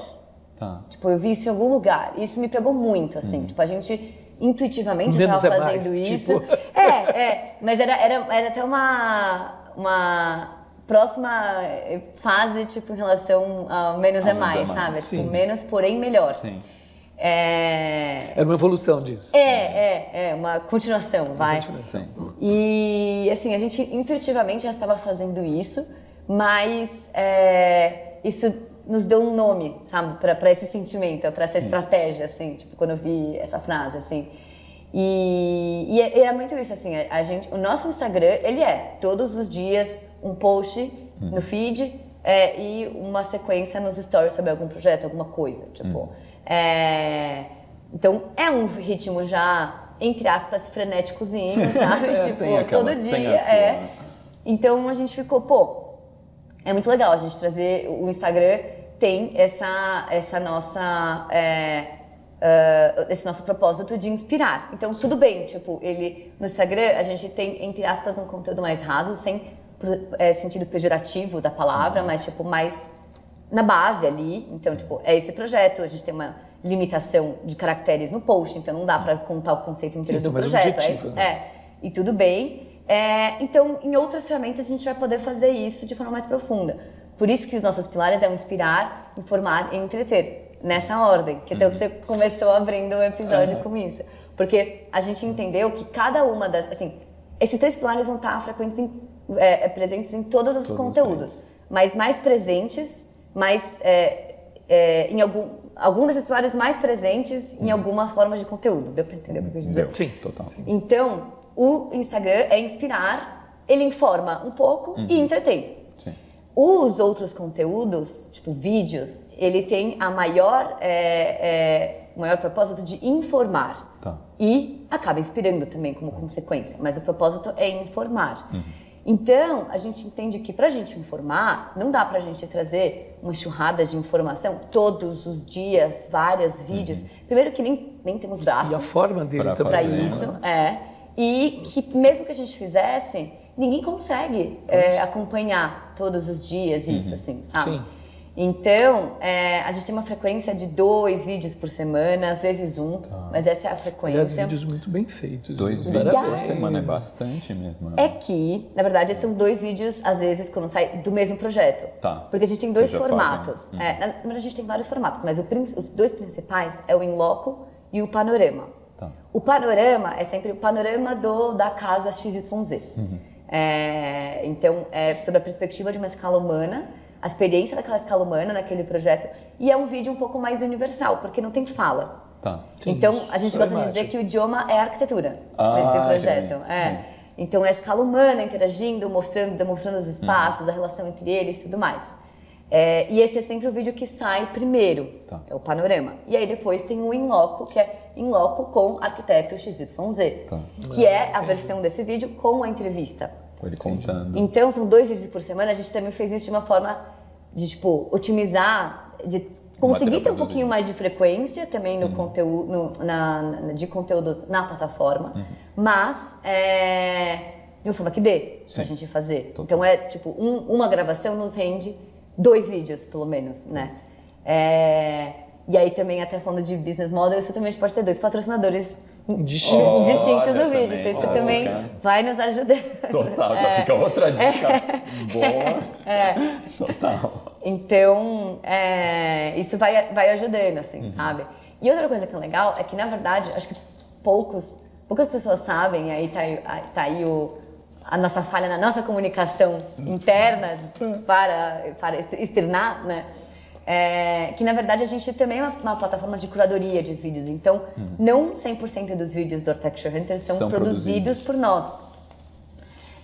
[SPEAKER 1] Tá.
[SPEAKER 3] Tipo, eu vi isso em algum lugar. Isso me pegou muito, assim. Hum. Tipo, a gente intuitivamente estava é fazendo mais, isso. Tipo... É, é. Mas era, era, era até uma, uma próxima fase, tipo, em relação a menos é mais, mais, sabe? Tipo, menos, porém melhor.
[SPEAKER 1] Sim.
[SPEAKER 3] É...
[SPEAKER 2] Era uma evolução disso.
[SPEAKER 3] É, é, é, uma continuação, uma vai.
[SPEAKER 1] Continuação.
[SPEAKER 3] E, assim, a gente intuitivamente já estava fazendo isso, mas é, isso nos deu um nome, sabe, para esse sentimento, para essa estratégia, assim, tipo, quando eu vi essa frase, assim. E, e é, era muito isso, assim, a, a, gente, o nosso Instagram, ele é todos os dias um post hum. no feed é, e uma sequência nos stories sobre algum projeto, alguma coisa, tipo... Hum é, então é um ritmo já, entre aspas, frenéticozinho, sabe?
[SPEAKER 1] é, tipo, aquela,
[SPEAKER 3] todo dia. É. Então a gente ficou, pô, é muito legal a gente trazer. O Instagram tem essa, essa nossa. É, Uh, esse nosso propósito de inspirar. Então, tudo bem, tipo, ele no Instagram a gente tem, entre aspas, um conteúdo mais raso, sem é, sentido pejorativo da palavra, uhum. mas, tipo, mais na base ali. Então, tipo, é esse projeto. A gente tem uma limitação de caracteres no post, então não dá para contar o conceito inteiro do projeto.
[SPEAKER 2] Objetivo,
[SPEAKER 3] é, né? é, e tudo bem. É, então, em outras ferramentas, a gente vai poder fazer isso de forma mais profunda. Por isso que os nossos pilares é o inspirar, informar e entreter. Nessa ordem, que então uhum. você começou abrindo o episódio uhum. com isso. Porque a gente entendeu que cada uma das. Assim, esses três pilares vão estar frequentes em, é, é presentes em todos os todos conteúdos, mas mais presentes mais é, é, em algum, algum desses pilares mais presentes em uhum. algumas formas de conteúdo. Deu para entender o que eu quis dizer?
[SPEAKER 2] Sim, total.
[SPEAKER 3] Então, o Instagram é inspirar, ele informa um pouco uhum. e entretém.
[SPEAKER 1] Sim.
[SPEAKER 3] Os outros conteúdos, tipo vídeos, ele tem a maior, é, é, maior propósito de informar.
[SPEAKER 1] Tá.
[SPEAKER 3] E acaba inspirando também como consequência. Mas o propósito é informar. Uhum. Então, a gente entende que para a gente informar, não dá para a gente trazer uma enxurrada de informação todos os dias, vários vídeos. Uhum. Primeiro que nem, nem temos braços.
[SPEAKER 2] E a forma dele
[SPEAKER 3] para isso, né? é. E que mesmo que a gente fizesse, ninguém consegue é, acompanhar todos os dias isso, uhum. assim, sabe? Sim. Então, é, a gente tem uma frequência de dois vídeos por semana, às vezes um, tá. mas essa é a frequência.
[SPEAKER 2] Aliás, vídeos muito bem feitos.
[SPEAKER 1] Dois vídeos por semana é bastante mesmo.
[SPEAKER 3] É que, na verdade, são dois vídeos, às vezes, quando sai do mesmo projeto.
[SPEAKER 1] Tá.
[SPEAKER 3] Porque a gente tem dois formatos. Uhum. É, na verdade, a gente tem vários formatos, mas o, os dois principais é o in loco e o panorama.
[SPEAKER 1] Tá.
[SPEAKER 3] O panorama é sempre o panorama do, da casa XYZ. Uhum. É, então, é sobre a perspectiva de uma escala humana a experiência daquela escala humana naquele projeto. E é um vídeo um pouco mais universal, porque não tem fala.
[SPEAKER 1] Tá.
[SPEAKER 2] Sim,
[SPEAKER 3] então, a gente
[SPEAKER 2] só
[SPEAKER 3] gosta de
[SPEAKER 2] imagem.
[SPEAKER 3] dizer que o idioma é arquitetura
[SPEAKER 1] Ah,
[SPEAKER 3] desse projeto.
[SPEAKER 1] entendi.
[SPEAKER 3] É. Então, é a escala humana interagindo, mostrando, demonstrando os espaços, a relação entre eles e tudo mais. É, e esse é sempre o vídeo que sai primeiro,
[SPEAKER 1] Tá.
[SPEAKER 3] é o panorama. E aí depois tem o in loco, que é in loco com arquiteto XYZ,
[SPEAKER 1] Tá.
[SPEAKER 3] que é a versão desse vídeo com a entrevista.
[SPEAKER 1] Com ele contando.
[SPEAKER 3] Então, são dois vídeos por semana. A gente também fez isso de uma forma de, tipo, otimizar, de conseguir ter um pouquinho mais de frequência também no
[SPEAKER 1] Uhum.
[SPEAKER 3] conteúdo, no- na, na- de conteúdos na plataforma,
[SPEAKER 1] Uhum.
[SPEAKER 3] mas é, de uma forma que dê
[SPEAKER 1] Sim.
[SPEAKER 3] pra gente fazer.
[SPEAKER 1] Total.
[SPEAKER 3] Então, é tipo, um- uma gravação nos rende dois vídeos, pelo menos, né? É, e aí também, até falando de business model, você também pode ter dois patrocinadores
[SPEAKER 2] Distintos.
[SPEAKER 3] distintos
[SPEAKER 1] Olha,
[SPEAKER 3] no vídeo.
[SPEAKER 1] também,
[SPEAKER 3] Então, isso também vai nos ajudar.
[SPEAKER 1] Total, já fica outra dica boa.
[SPEAKER 3] É.
[SPEAKER 1] Total.
[SPEAKER 3] Então, é, isso vai, vai ajudando, assim, sabe? E outra coisa que é legal é que, na verdade, acho que poucos, poucas pessoas sabem, e aí tá, aí- tá aí o, a nossa falha na nossa comunicação interna para, para externar, né? É, que, na verdade, a gente também é uma, uma plataforma de curadoria de vídeos. Então, não 100% dos vídeos do Architecture Hunter são,
[SPEAKER 1] São
[SPEAKER 3] produzidos por nós.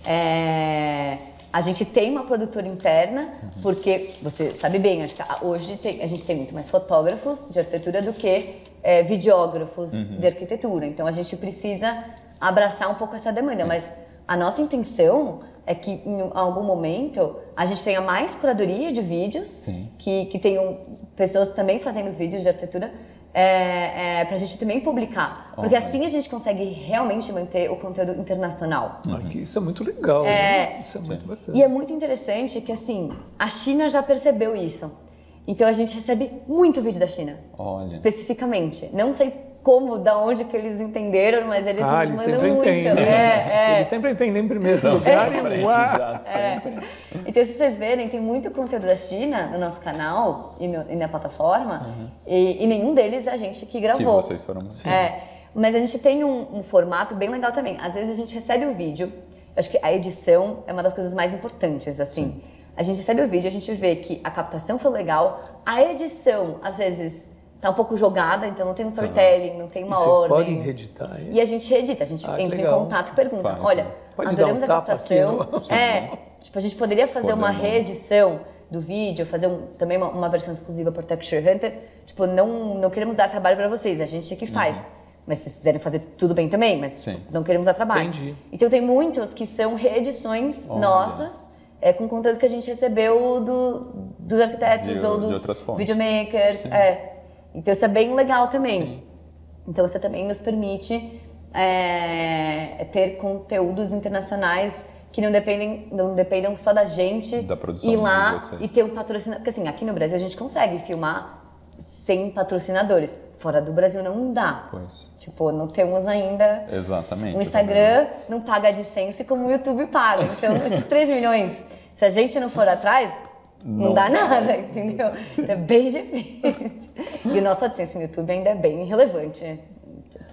[SPEAKER 3] É, a gente tem uma produtora interna, porque você sabe bem, acho que hoje tem- a gente tem muito mais fotógrafos de arquitetura do que é, videógrafos de arquitetura. Então a gente precisa abraçar um pouco essa demanda, mas a nossa intenção é que em algum momento a gente tenha mais curadoria de vídeos,
[SPEAKER 1] Sim.
[SPEAKER 3] que, que tenham pessoas também fazendo vídeos de arquitetura. É, é, pra gente também publicar. Porque
[SPEAKER 1] Ok.
[SPEAKER 3] assim a gente consegue realmente manter o conteúdo internacional.
[SPEAKER 2] Aqui, isso é muito legal. né? Isso é muito bacana.
[SPEAKER 3] E é muito interessante que, assim, a China já percebeu isso. Então a gente recebe muito vídeo da China.
[SPEAKER 1] Olha.
[SPEAKER 3] Especificamente. Não sei como, da onde que eles entenderam, mas eles
[SPEAKER 2] Ah,
[SPEAKER 3] nos
[SPEAKER 2] eles
[SPEAKER 3] mandam
[SPEAKER 2] sempre
[SPEAKER 3] muito.
[SPEAKER 2] entendem.
[SPEAKER 3] É, é.
[SPEAKER 2] Eles sempre entendem em primeiro lugar e
[SPEAKER 1] Frente já sempre.
[SPEAKER 3] Então, se vocês verem, tem muito conteúdo da China no nosso canal e, no- e na plataforma, e, e nenhum deles é a gente que gravou.
[SPEAKER 1] Uhum. Que vocês foram. Sim.
[SPEAKER 3] É, mas a gente tem um, um formato bem legal também. Às vezes a gente recebe o vídeo, eu acho que a edição é uma das coisas mais importantes, assim. A gente recebe o vídeo, a gente vê que a captação foi legal, a edição, às vezes, tá um pouco jogada, então não tem um storytelling, não tem uma
[SPEAKER 2] E vocês
[SPEAKER 3] ordem.
[SPEAKER 2] podem reeditar, é?
[SPEAKER 3] E a gente reedita, a gente
[SPEAKER 2] Ah,
[SPEAKER 3] entra em
[SPEAKER 2] legal.
[SPEAKER 3] contato e pergunta,
[SPEAKER 1] Faz,
[SPEAKER 3] olha,
[SPEAKER 1] né?
[SPEAKER 2] Pode
[SPEAKER 3] adoramos
[SPEAKER 2] um
[SPEAKER 3] a captação.
[SPEAKER 2] aqui,
[SPEAKER 3] é, tipo, a gente poderia fazer uma
[SPEAKER 1] Podemos.
[SPEAKER 3] reedição do vídeo, fazer um- também uma, uma versão exclusiva para Texture Hunter. Tipo, não, não queremos dar trabalho para vocês, a gente é que faz. Mas se vocês quiserem fazer tudo bem também, mas
[SPEAKER 1] Sim.
[SPEAKER 3] tipo, não queremos dar trabalho.
[SPEAKER 2] Entendi.
[SPEAKER 3] Então tem muitos que são reedições
[SPEAKER 1] Olha.
[SPEAKER 3] nossas, é, com conteúdo que a gente recebeu do, dos arquitetos
[SPEAKER 1] De-
[SPEAKER 3] ou dos videomakers. É. Então isso é bem legal também. Então você também nos permite é, ter conteúdos internacionais que não dependem, não dependam só da gente
[SPEAKER 1] Da produção
[SPEAKER 3] ir lá e ter um patrocinador. Porque assim, aqui no Brasil a gente consegue filmar sem patrocinadores. Fora do Brasil não dá.
[SPEAKER 1] Pois.
[SPEAKER 3] Tipo, não temos ainda
[SPEAKER 1] Exatamente.
[SPEAKER 3] o Instagram não paga AdSense como o YouTube paga. Então, esses 3 milhões, se a gente não for atrás, não,
[SPEAKER 1] Não
[SPEAKER 3] dá nada, entendeu? É bem difícil. E o nosso AdSense no YouTube ainda é bem relevante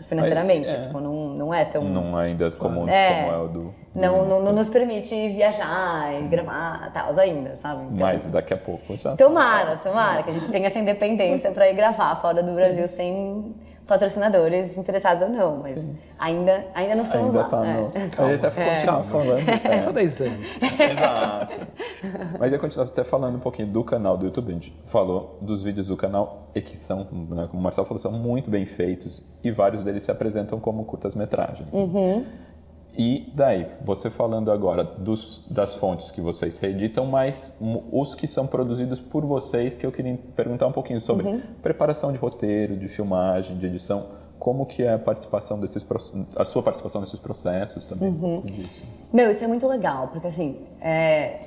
[SPEAKER 3] financeiramente.
[SPEAKER 1] Mas, é.
[SPEAKER 3] Tipo, não, não é tão...
[SPEAKER 1] Não ainda como
[SPEAKER 3] É.
[SPEAKER 1] como é o do.
[SPEAKER 3] Não, não, não nos permite viajar e gravar tal ainda, sabe? Então,
[SPEAKER 1] Mas daqui a pouco já.
[SPEAKER 3] Tomara, tomara que a gente tenha essa independência para ir gravar fora do Brasil sem patrocinadores interessados ou não, mas ainda, ainda não estamos
[SPEAKER 1] Ainda
[SPEAKER 3] lá.
[SPEAKER 1] tá
[SPEAKER 3] né?
[SPEAKER 1] no. Ele até continuar falando.
[SPEAKER 2] É só 10 anos.
[SPEAKER 1] Exato. Mas eu continuo até falando um pouquinho do canal do YouTube. A gente falou dos vídeos do canal e que são, né, como o Marcelo falou, são muito bem feitos e vários deles se apresentam como curtas-metragens. E daí, você falando agora dos, das fontes que vocês reeditam, mas os que são produzidos por vocês, que eu queria perguntar um pouquinho sobre preparação de roteiro, de filmagem, de edição, como que é a participação desses a sua participação nesses processos também. Isso.
[SPEAKER 3] Meu, isso é muito legal, porque assim, é,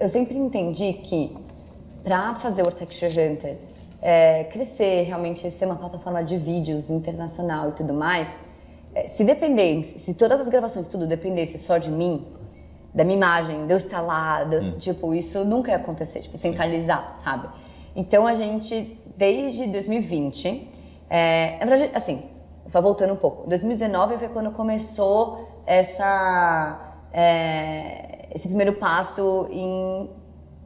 [SPEAKER 3] eu sempre entendi que para fazer o Architecture Hunter é, crescer, realmente ser uma plataforma de vídeos internacional e tudo mais, é, se dependesse, se todas as gravações, tudo dependesse só de mim, da minha imagem, de eu estar lá, de- tipo, isso nunca ia acontecer, tipo, centralizar, sabe? Então a gente, desde 2020, é, na verdade, assim, só voltando um pouco, 2019 foi quando começou essa, é, esse primeiro passo em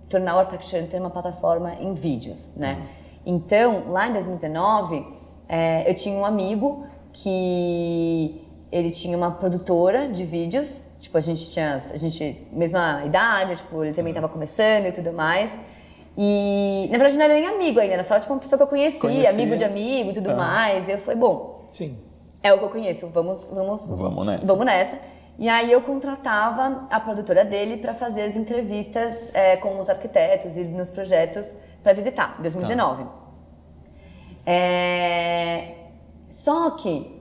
[SPEAKER 3] tornar o Architecture Hunter uma plataforma em vídeos, né? Então, lá em 2019, É, eu tinha um amigo que ele tinha uma produtora de vídeos, tipo, a gente tinha, a gente, mesma idade, tipo, ele também estava começando e tudo mais. E, na verdade, não era nem amigo ainda, era só, tipo, uma pessoa que eu conhecia,
[SPEAKER 1] Conhecia.
[SPEAKER 3] amigo de amigo e tudo
[SPEAKER 1] Ah.
[SPEAKER 3] mais. E eu falei, bom,
[SPEAKER 2] Sim.
[SPEAKER 3] é o que eu conheço, vamos, vamos,
[SPEAKER 1] Vamos nessa.
[SPEAKER 3] Vamos nessa. E aí eu contratava a produtora dele para fazer as entrevistas é, com os arquitetos e nos projetos para visitar, em 2019. É, Só que,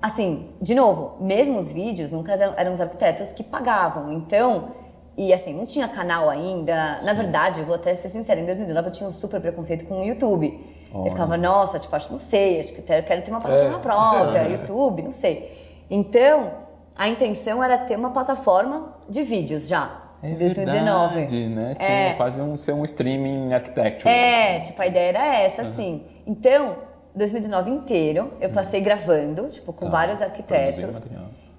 [SPEAKER 3] assim, de novo, mesmo os vídeos, nunca eram, eram os arquitetos que pagavam. Então, e assim, não tinha canal ainda. Na verdade, eu vou até ser sincera, em 2019 eu tinha um super preconceito com o YouTube. Eu ficava, nossa, tipo, acho, não sei, acho que quero, ter uma plataforma
[SPEAKER 2] É.
[SPEAKER 3] própria, YouTube, não sei. Então, a intenção era ter uma plataforma de vídeos já,
[SPEAKER 1] É
[SPEAKER 3] em 2019.
[SPEAKER 1] verdade, né? Tinha
[SPEAKER 3] É.
[SPEAKER 1] quase um, ser um streaming architecture.
[SPEAKER 3] É, tipo, a ideia era essa, assim. Então, 2019 inteiro, eu passei gravando, tipo, com
[SPEAKER 1] Tá,
[SPEAKER 3] vários arquitetos.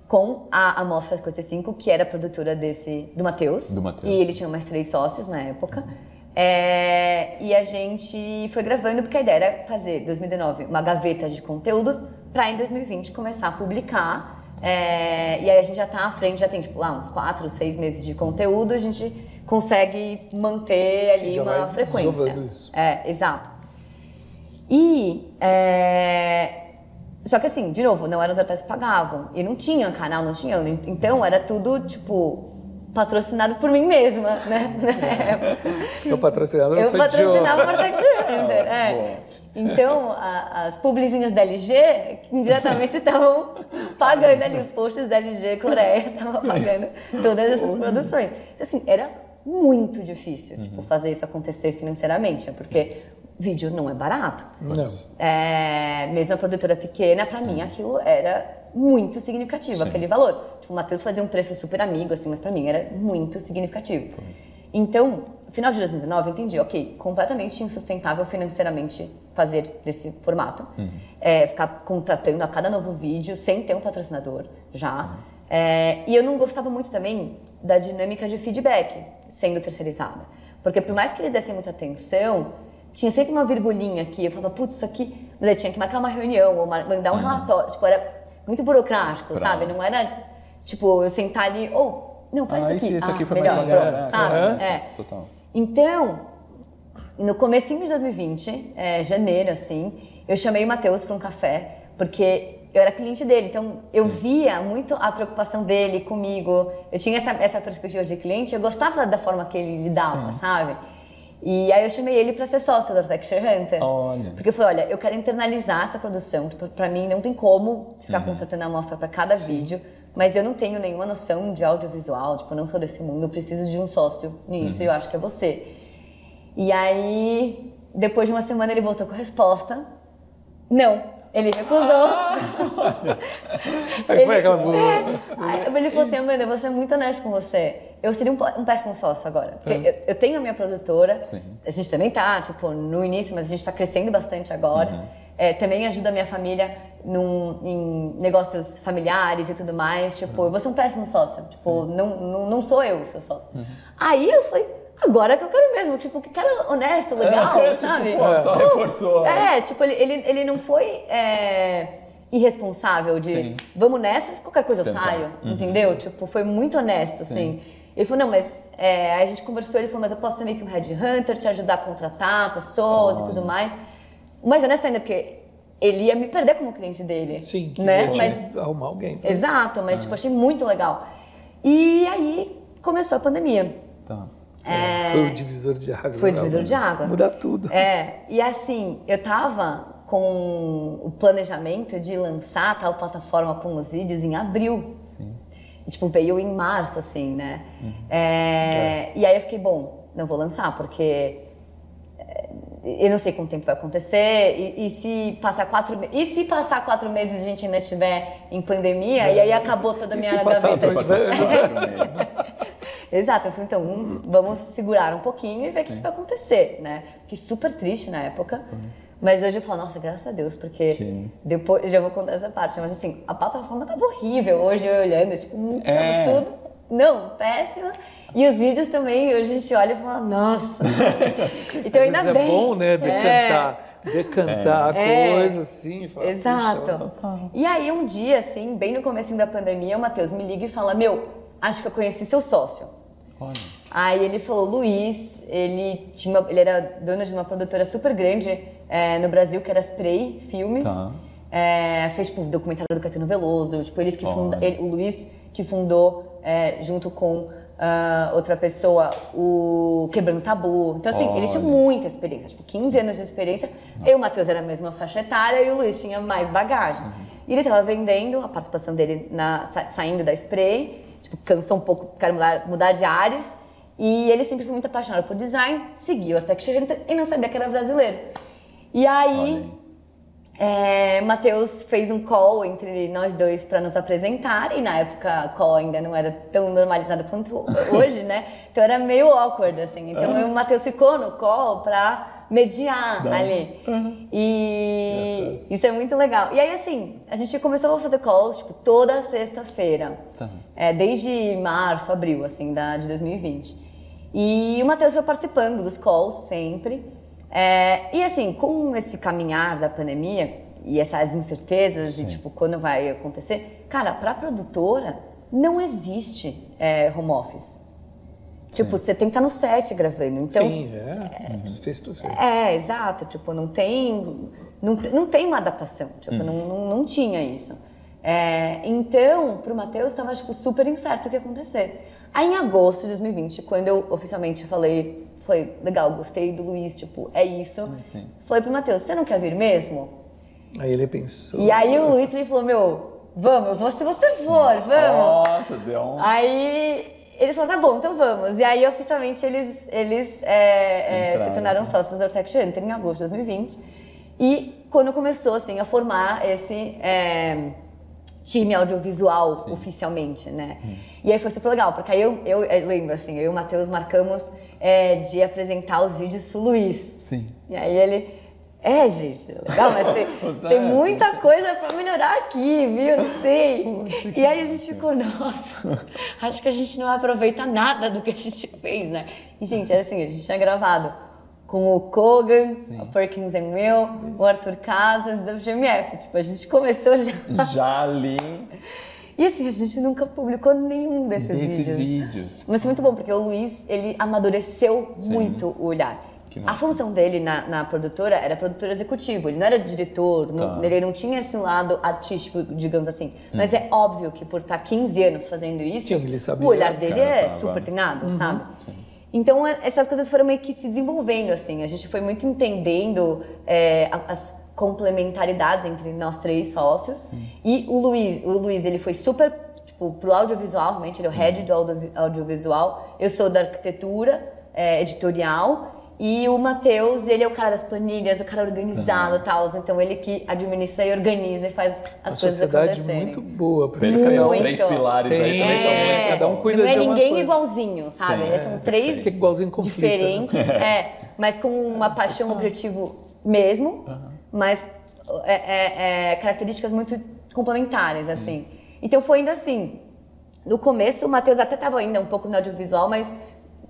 [SPEAKER 3] Com a Amostra 55, que era a produtora desse, do Matheus.
[SPEAKER 1] Do Matheus.
[SPEAKER 3] E ele tinha mais três sócios na época. É, e a gente foi gravando, porque a ideia era fazer, 2019, uma gaveta de conteúdos, para em 2020 começar a publicar. É, e aí a gente já está à frente, já tem, tipo, lá uns quatro, seis meses de conteúdo, a gente consegue manter ali uma frequência.
[SPEAKER 2] isso.
[SPEAKER 3] É, exato. E. é, Só que assim, de novo, não eram os artistas que pagavam. E não tinha canal, não tinha. Então era tudo, tipo, patrocinado por mim mesma, né? Época.
[SPEAKER 2] Eu patrocinador
[SPEAKER 3] Eu patrocinava o. Architecture Hunter, é. Então, a- as publizinhas da LG indiretamente estavam pagando ali os posts da LG Coreia, estavam pagando todas essas produções. Então, assim, era muito difícil tipo, fazer isso acontecer financeiramente, porque vídeo não é barato.
[SPEAKER 2] Não.
[SPEAKER 3] É, mesmo a produtora pequena, pra mim aquilo era muito significativo,
[SPEAKER 1] Sim.
[SPEAKER 3] aquele valor. Tipo, o Matheus fazia um preço super amigo, assim, mas pra mim era muito significativo. Então, final de 2019, eu entendi, ok, completamente insustentável financeiramente fazer desse formato. É, ficar contratando a cada novo vídeo sem ter um patrocinador já. É, e eu não gostava muito também da dinâmica de feedback sendo terceirizada. Porque por mais que eles dessem muita atenção, tinha sempre uma virgulinha aqui. Eu falava, putz, isso aqui. Mas eu tinha que marcar uma reunião ou mandar um relatório. Tipo, era muito burocrático,
[SPEAKER 1] Pra-
[SPEAKER 3] sabe? Não era, tipo, eu sentar ali, ou, não, faz
[SPEAKER 1] Ah,
[SPEAKER 3] isso aqui.
[SPEAKER 1] isso
[SPEAKER 3] ah,
[SPEAKER 1] aqui for
[SPEAKER 3] melhor,
[SPEAKER 1] mais né?
[SPEAKER 3] sabe?
[SPEAKER 2] Aham.
[SPEAKER 3] É.
[SPEAKER 1] Total.
[SPEAKER 3] Então, no comecinho de 2020, é, janeiro, assim, eu chamei o Matheus para um café, porque eu era cliente dele, então eu via muito a preocupação dele comigo, eu tinha essa, essa perspectiva de cliente, eu gostava da forma que ele lidava, sabe? E aí eu chamei ele para ser sócio do Architecture Hunter.
[SPEAKER 1] Olha.
[SPEAKER 3] Porque eu falei, olha, eu quero internalizar essa produção. Tipo, pra mim não tem como ficar contratando amostra para cada vídeo, mas eu não tenho nenhuma noção de audiovisual, tipo, eu não sou desse mundo, eu preciso de um sócio nisso e eu acho que é você. E aí, depois de uma semana ele voltou com a resposta. Não, ele recusou.
[SPEAKER 2] Aí foi aquela boa.
[SPEAKER 3] Aí ele falou assim, Amanda, eu vou ser muito honesto com você. Eu seria um, um péssimo sócio agora. Porque eu, eu tenho a minha produtora.
[SPEAKER 1] Sim.
[SPEAKER 3] A gente também tá, tipo, no início, mas a gente tá crescendo bastante agora. É, também ajuda a minha família num, em negócios familiares e tudo mais. Tipo, eu vou ser um péssimo sócio. Tipo, não, não, não sou eu o seu sócio. Aí eu falei, agora que eu quero mesmo. Tipo, que cara honesto, legal,
[SPEAKER 1] É, tipo,
[SPEAKER 3] sabe?
[SPEAKER 1] pô, só reforçou.
[SPEAKER 3] É, tipo, ele, ele, ele não foi é, irresponsável de
[SPEAKER 1] Sim.
[SPEAKER 3] vamos nessas, qualquer coisa eu
[SPEAKER 1] Tentar.
[SPEAKER 3] saio, entendeu? Tipo, foi muito honesto, assim. Ele falou, não, mas é, a gente conversou, ele falou, mas eu posso ser meio que um headhunter, te ajudar a contratar pessoas e tudo mais. Mais honesto ainda, porque ele ia me perder como cliente dele.
[SPEAKER 2] Sim,
[SPEAKER 3] né? Mas
[SPEAKER 2] arrumar alguém. pra-
[SPEAKER 3] Exato, mas tipo, achei muito legal. E aí começou a pandemia.
[SPEAKER 1] Tá.
[SPEAKER 2] Foi o divisor de águas.
[SPEAKER 3] É. Foi o
[SPEAKER 2] né?
[SPEAKER 3] divisor de águas.
[SPEAKER 2] Mudar tudo.
[SPEAKER 3] É, e assim, eu tava com o planejamento de lançar tal plataforma com os vídeos em abril.
[SPEAKER 1] Sim.
[SPEAKER 3] E, tipo, veio em março, assim, né? É, E aí eu fiquei, bom, não vou lançar, porque é, eu não sei quanto tempo vai acontecer. E, e se passar quatro E se passar quatro meses a gente ainda estiver em pandemia, e aí acabou toda a
[SPEAKER 2] E
[SPEAKER 3] minha
[SPEAKER 2] se passar
[SPEAKER 3] gaveta.
[SPEAKER 2] anos?
[SPEAKER 3] Exato, eu falei, então, vamos segurar um pouquinho e ver o que vai acontecer, né? Fiquei super triste na época. Mas hoje eu falo, nossa, graças a Deus, porque
[SPEAKER 1] Sim.
[SPEAKER 3] depois já vou contar essa parte. Mas assim, a plataforma tava horrível hoje eu olhando, tipo, hum, tava
[SPEAKER 1] É.
[SPEAKER 3] tudo. Não, péssima. E os vídeos também, hoje a gente olha e fala, nossa. então ainda
[SPEAKER 2] vezes
[SPEAKER 3] bem.
[SPEAKER 2] é bom, né, decantar. decantar a
[SPEAKER 3] É.
[SPEAKER 2] coisa assim. falar,
[SPEAKER 3] Exato.
[SPEAKER 2] "Puxa,
[SPEAKER 3] E aí um dia, assim, bem no começo da pandemia, o Matheus me liga e fala, meu, acho que eu conheci seu sócio.
[SPEAKER 1] Olha.
[SPEAKER 3] Aí ele falou, Luiz, ele, tinha, uma- ele era dono de uma produtora super grande é, no Brasil, que era Spray Filmes.
[SPEAKER 1] Tá.
[SPEAKER 3] É, fez tipo, documentário do Caetano Veloso, tipo, eles que funda, ele- o Luiz que fundou, é, junto com ah, outra pessoa, o Quebrando Tabu. Então, assim, ele tinha
[SPEAKER 1] Olha.
[SPEAKER 3] muita experiência, tipo, 15 anos de experiência. Eu e o Matheus era a mesma faixa etária e o Luiz tinha mais bagagem. E ele tava vendendo a participação dele na, sa- saindo da Spray, tipo, cansou um pouco, quero mudar, mudar de ares. E ele sempre foi muito apaixonado por design, seguiu o Architecture Hunter e não sabia que era brasileiro. E
[SPEAKER 1] Olha
[SPEAKER 3] aí,
[SPEAKER 1] aí.
[SPEAKER 3] É, Matheus fez um call entre nós dois para nos apresentar e na época a call ainda não era tão normalizada quanto hoje, né? Então era meio awkward assim. Então eu, o Matheus ficou no call para mediar ali. E isso é muito legal. E aí assim, a gente começou a fazer calls tipo toda sexta-feira.
[SPEAKER 1] Tá.
[SPEAKER 3] É, desde março, abril assim, da, de 2020. E o Matheus foi participando dos calls sempre. É, e assim, com esse caminhar da pandemia e essas incertezas de tipo quando vai acontecer, cara, para produtora não existe é, home office. Tipo, você tem que estar no set gravando. Então,
[SPEAKER 2] Sim, é. Fez tu fez.
[SPEAKER 3] é, exato. Tipo, não tem, não, não tem uma adaptação. Tipo, não, não, não tinha isso. É, então, pro Matheus, estava tipo, super incerto o que ia acontecer. Aí, em agosto de 2020, quando eu oficialmente falei, falei, legal, gostei do Luiz, tipo, é isso.
[SPEAKER 1] Sim.
[SPEAKER 3] Falei pro Matheus, você não quer vir mesmo?
[SPEAKER 2] Aí ele pensou.
[SPEAKER 3] E aí o Luiz me falou, meu, vamos, eu vou se você for, vamos.
[SPEAKER 1] Nossa, deu um.
[SPEAKER 3] Aí eles falaram, tá bom, então vamos. E aí, oficialmente, eles, eles é, é, se tornaram sócios da Architect Hunter em agosto de 2020. E quando começou, assim, a formar esse é, time audiovisual oficialmente, né? E aí foi super legal, porque aí eu, eu, eu lembro, assim, eu e o Matheus marcamos é, de apresentar os vídeos pro Luiz.
[SPEAKER 1] Sim.
[SPEAKER 3] E aí ele... É, gente, legal, mas tem, tem muita coisa pra melhorar aqui, viu? Não sei. E aí a gente ficou, nossa, acho que a gente não aproveita nada do que a gente fez, né? E, gente, é assim, a gente tinha gravado com o Kogan, a Perkins and Will, o Arthur Casas, do FGMF. Tipo, a gente começou já.
[SPEAKER 1] Já ali
[SPEAKER 3] E assim, a gente nunca publicou nenhum desses,
[SPEAKER 1] desses
[SPEAKER 3] vídeos.
[SPEAKER 1] vídeos.
[SPEAKER 3] Mas foi muito bom, porque o Luiz, ele amadureceu muito o olhar. A função dele na, na produtora era produtor executivo, ele não era diretor, não-
[SPEAKER 1] Tá.
[SPEAKER 3] ele não tinha esse lado artístico, digamos assim. Mas é óbvio que por estar 15 anos fazendo isso,
[SPEAKER 2] Sim, ele sabia.
[SPEAKER 3] o olhar dele
[SPEAKER 1] Cara,
[SPEAKER 3] é
[SPEAKER 1] tava-
[SPEAKER 3] super treinado, sabe? Então é- essas coisas foram meio que se desenvolvendo, assim. A gente foi muito entendendo é, as complementaridades entre nós três sócios. E o Luiz, o Luiz, ele foi super, tipo, pro audiovisual, realmente, ele é o head do audio- audiovisual. Eu sou da arquitetura, é, editorial. E o Matheus, ele é o cara das planilhas, o cara organizado e tal. Então ele que administra e organiza e faz
[SPEAKER 2] a
[SPEAKER 3] as coisas
[SPEAKER 2] sociedade
[SPEAKER 3] acontecerem.
[SPEAKER 2] muito boa. porque
[SPEAKER 1] Perfeito. Os
[SPEAKER 3] Muito.
[SPEAKER 1] três pilares aí
[SPEAKER 2] Tem,
[SPEAKER 1] também estão
[SPEAKER 2] é,
[SPEAKER 1] muito
[SPEAKER 2] cada um cuida
[SPEAKER 3] não é
[SPEAKER 2] de uma
[SPEAKER 3] ninguém
[SPEAKER 2] coisa.
[SPEAKER 3] igualzinho, sabe? Eles
[SPEAKER 1] é,
[SPEAKER 3] são três
[SPEAKER 2] Fica igualzinho conflito, né?
[SPEAKER 3] diferentes, é, mas com uma paixão, um objetivo mesmo, mas é, é, é, características muito complementares, assim. Então foi ainda assim. No começo, o Matheus até estava ainda um pouco no audiovisual, mas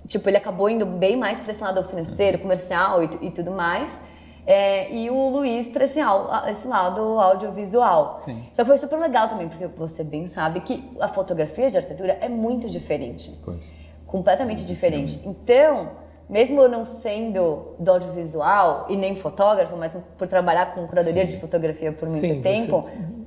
[SPEAKER 3] tipo ele acabou indo bem mais para esse lado financeiro, comercial e, e tudo mais. É, e o Luiz para esse, esse lado audiovisual.
[SPEAKER 1] Sim.
[SPEAKER 3] Só que foi super legal também, porque você bem sabe que a fotografia de arquitetura é muito diferente.
[SPEAKER 1] Pois.
[SPEAKER 3] Completamente diferente. Então, mesmo eu não sendo do audiovisual e nem fotógrafo, mas por trabalhar com curadoria de fotografia por muito
[SPEAKER 2] Sim,
[SPEAKER 3] tempo,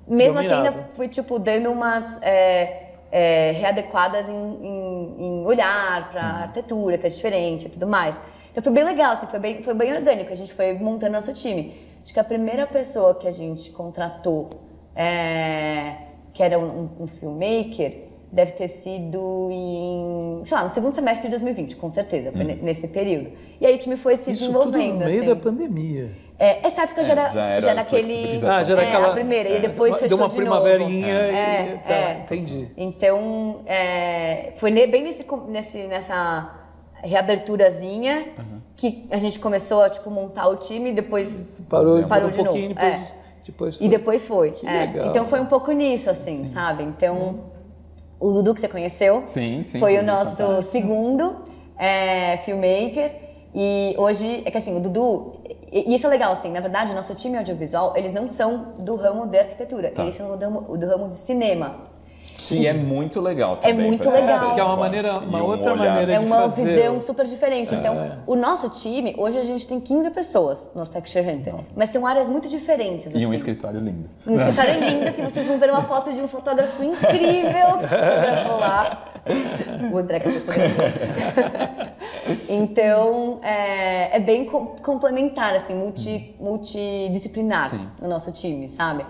[SPEAKER 3] mesmo assim
[SPEAKER 2] dominava.
[SPEAKER 3] ainda fui tipo dando umas é, é, readequadas em, em- em olhar para arquitetura, que é diferente e tudo mais. Então foi bem legal, assim, foi, bem, foi bem orgânico, a gente foi montando nosso time. Acho que a primeira pessoa que a gente contratou, é, que era um, um filmmaker, deve ter sido em, sei lá, no segundo semestre de 2020, com certeza, foi ne- nesse período. E aí o time foi se
[SPEAKER 2] Isso tudo no
[SPEAKER 3] desenvolvendo,
[SPEAKER 2] meio
[SPEAKER 3] assim.
[SPEAKER 2] da pandemia.
[SPEAKER 3] É, essa época já,
[SPEAKER 1] É,
[SPEAKER 3] era,
[SPEAKER 1] já era
[SPEAKER 3] já era aquele.
[SPEAKER 2] Ah, já era
[SPEAKER 3] é,
[SPEAKER 2] aquela-
[SPEAKER 3] a primeira, e depois
[SPEAKER 2] Deu
[SPEAKER 3] fechou
[SPEAKER 2] uma
[SPEAKER 3] de
[SPEAKER 2] primaverinha
[SPEAKER 3] novo.
[SPEAKER 2] e...
[SPEAKER 3] É,
[SPEAKER 2] tá,
[SPEAKER 3] é.
[SPEAKER 2] entendi.
[SPEAKER 3] Então, é, foi bem nesse, nesse, nessa reaberturazinha que a gente começou a tipo, montar o time e depois
[SPEAKER 2] Parou,
[SPEAKER 3] parou
[SPEAKER 2] um
[SPEAKER 3] de
[SPEAKER 2] pouquinho,
[SPEAKER 3] novo.
[SPEAKER 2] depois,
[SPEAKER 3] É.
[SPEAKER 2] depois
[SPEAKER 3] E depois foi.
[SPEAKER 2] Que
[SPEAKER 3] é.
[SPEAKER 2] legal.
[SPEAKER 3] Então foi um pouco nisso, assim, sabe? Então, o Dudu que você conheceu
[SPEAKER 1] Sim, sim,
[SPEAKER 3] foi o
[SPEAKER 1] Dudu,
[SPEAKER 3] nosso
[SPEAKER 1] fantástico.
[SPEAKER 3] segundo é, filmmaker. E hoje, é que assim, o Dudu, e, isso é legal, assim, na verdade, nosso time audiovisual, eles não são do ramo de arquitetura, eles são do ramo, do ramo de cinema.
[SPEAKER 1] Que é muito legal também.
[SPEAKER 3] muito
[SPEAKER 1] pra essa
[SPEAKER 3] legal.
[SPEAKER 2] Que é uma maneira, uma
[SPEAKER 1] E
[SPEAKER 2] outra
[SPEAKER 1] olhar.
[SPEAKER 2] maneira
[SPEAKER 3] É
[SPEAKER 2] de
[SPEAKER 3] uma
[SPEAKER 2] fazer.
[SPEAKER 3] visão super diferente. Então, o nosso time, hoje a gente tem 15 pessoas no Architecture Hunter, mas são áreas muito diferentes.
[SPEAKER 1] E um
[SPEAKER 3] assim.
[SPEAKER 1] escritório lindo.
[SPEAKER 3] Um escritório lindo que vocês vão ver uma foto de um fotógrafo incrível que fotografou lá. O André que fotografou. Então, é, é bem co- complementar, assim, multi, multidisciplinar
[SPEAKER 1] Sim.
[SPEAKER 3] no nosso time, sabe?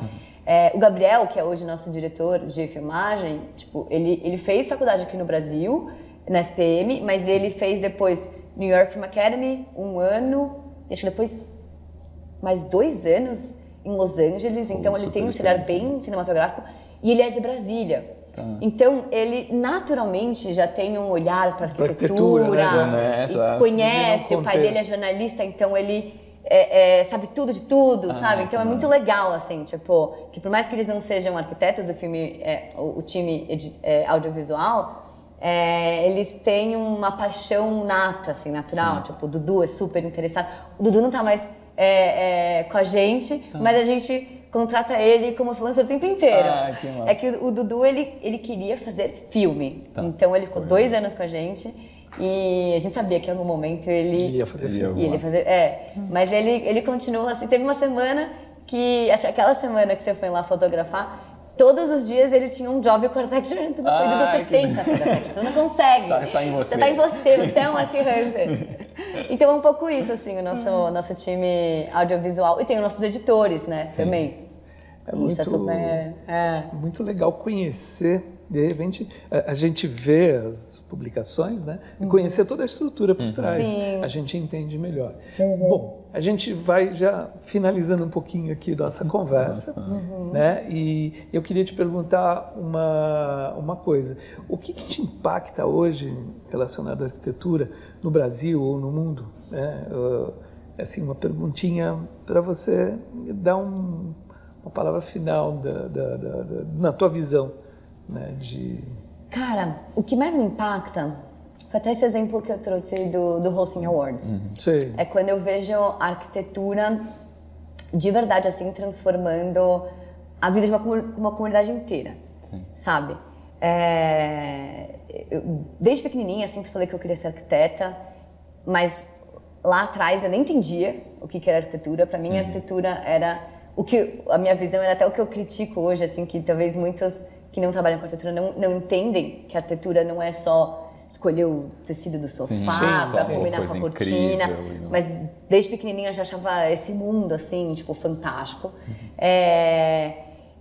[SPEAKER 3] É, o Gabriel, que é hoje nosso diretor de filmagem, tipo, ele, ele fez faculdade aqui no Brasil, na SPM, mas ele fez depois New York Film Academy, um ano, e acho que depois mais dois anos em Los Angeles, então ele tem um olhar bem cinematográfico e ele é de Brasília. Então ele naturalmente já tem um olhar para arquitetura,
[SPEAKER 2] arquitetura, né?
[SPEAKER 1] Já, né? Já
[SPEAKER 3] conhece, o pai dele é jornalista, então ele é, é, sabe tudo de tudo, sabe?
[SPEAKER 1] que
[SPEAKER 3] Então é muito legal, assim, tipo, que por mais que eles não sejam arquitetos, o filme, é, o, o time é, audiovisual, é, eles têm uma paixão nata, assim, natural. Tipo, o Dudu é super interessado. O Dudu não tá mais é, com a gente,
[SPEAKER 1] Tá.
[SPEAKER 3] mas a gente contrata ele como freelancer o tempo inteiro.
[SPEAKER 1] Ah, que
[SPEAKER 3] é que o, o Dudu, ele, ele queria fazer filme.
[SPEAKER 1] Tá.
[SPEAKER 3] Então ele ficou dois anos com a gente e a gente sabia que em algum momento ele
[SPEAKER 2] Ele ia fazer filme.
[SPEAKER 3] ele ia fazer, é, mas ele, ele continua assim. Teve uma semana que, acho que aquela semana que você foi lá fotografar, todos os dias ele tinha um job com architecture hunter.
[SPEAKER 1] Ah,
[SPEAKER 3] Depois do
[SPEAKER 1] que
[SPEAKER 3] 70, assim. Tu não consegue.
[SPEAKER 1] Tá- tá em você.
[SPEAKER 3] Você tá em você, você é um archihunter. Então é um pouco isso, assim, o nosso, nosso time audiovisual. E tem os nossos editores, né, também.
[SPEAKER 2] É
[SPEAKER 3] isso
[SPEAKER 2] muito,
[SPEAKER 3] é super... É.
[SPEAKER 2] muito legal conhecer, de repente, a, a gente vê as publicações, né? E conhecer toda a estrutura por trás.
[SPEAKER 3] Sim.
[SPEAKER 2] A gente entende melhor. Bom, a gente vai já finalizando um pouquinho aqui nossa conversa, né? E eu queria te perguntar uma, uma coisa. O que, que te impacta hoje relacionado à arquitetura no Brasil ou no mundo? Né? Uh, assim, uma perguntinha para você dar um, uma palavra final da, da- da- da- na tua visão, né? De
[SPEAKER 3] Cara, o que mais me impacta foi até esse exemplo que eu trouxe do, do Hosting Awards.
[SPEAKER 2] sei,
[SPEAKER 3] É quando eu vejo a arquitetura de verdade, assim, transformando a vida de uma, uma comunidade inteira, sabe? É, eu, desde pequenininha, sempre falei que eu queria ser arquiteta, mas lá atrás eu nem entendia o que que era arquitetura. Para mim, a arquitetura era o que a minha visão era até o que eu critico hoje, assim, que talvez muitos que não trabalham com arquitetura não, não entendem que a arquitetura não é só escolher o tecido do sofá para combinar com a cortina,
[SPEAKER 1] incrível
[SPEAKER 3] mas desde pequenininha já achava esse mundo assim, tipo, fantástico. É,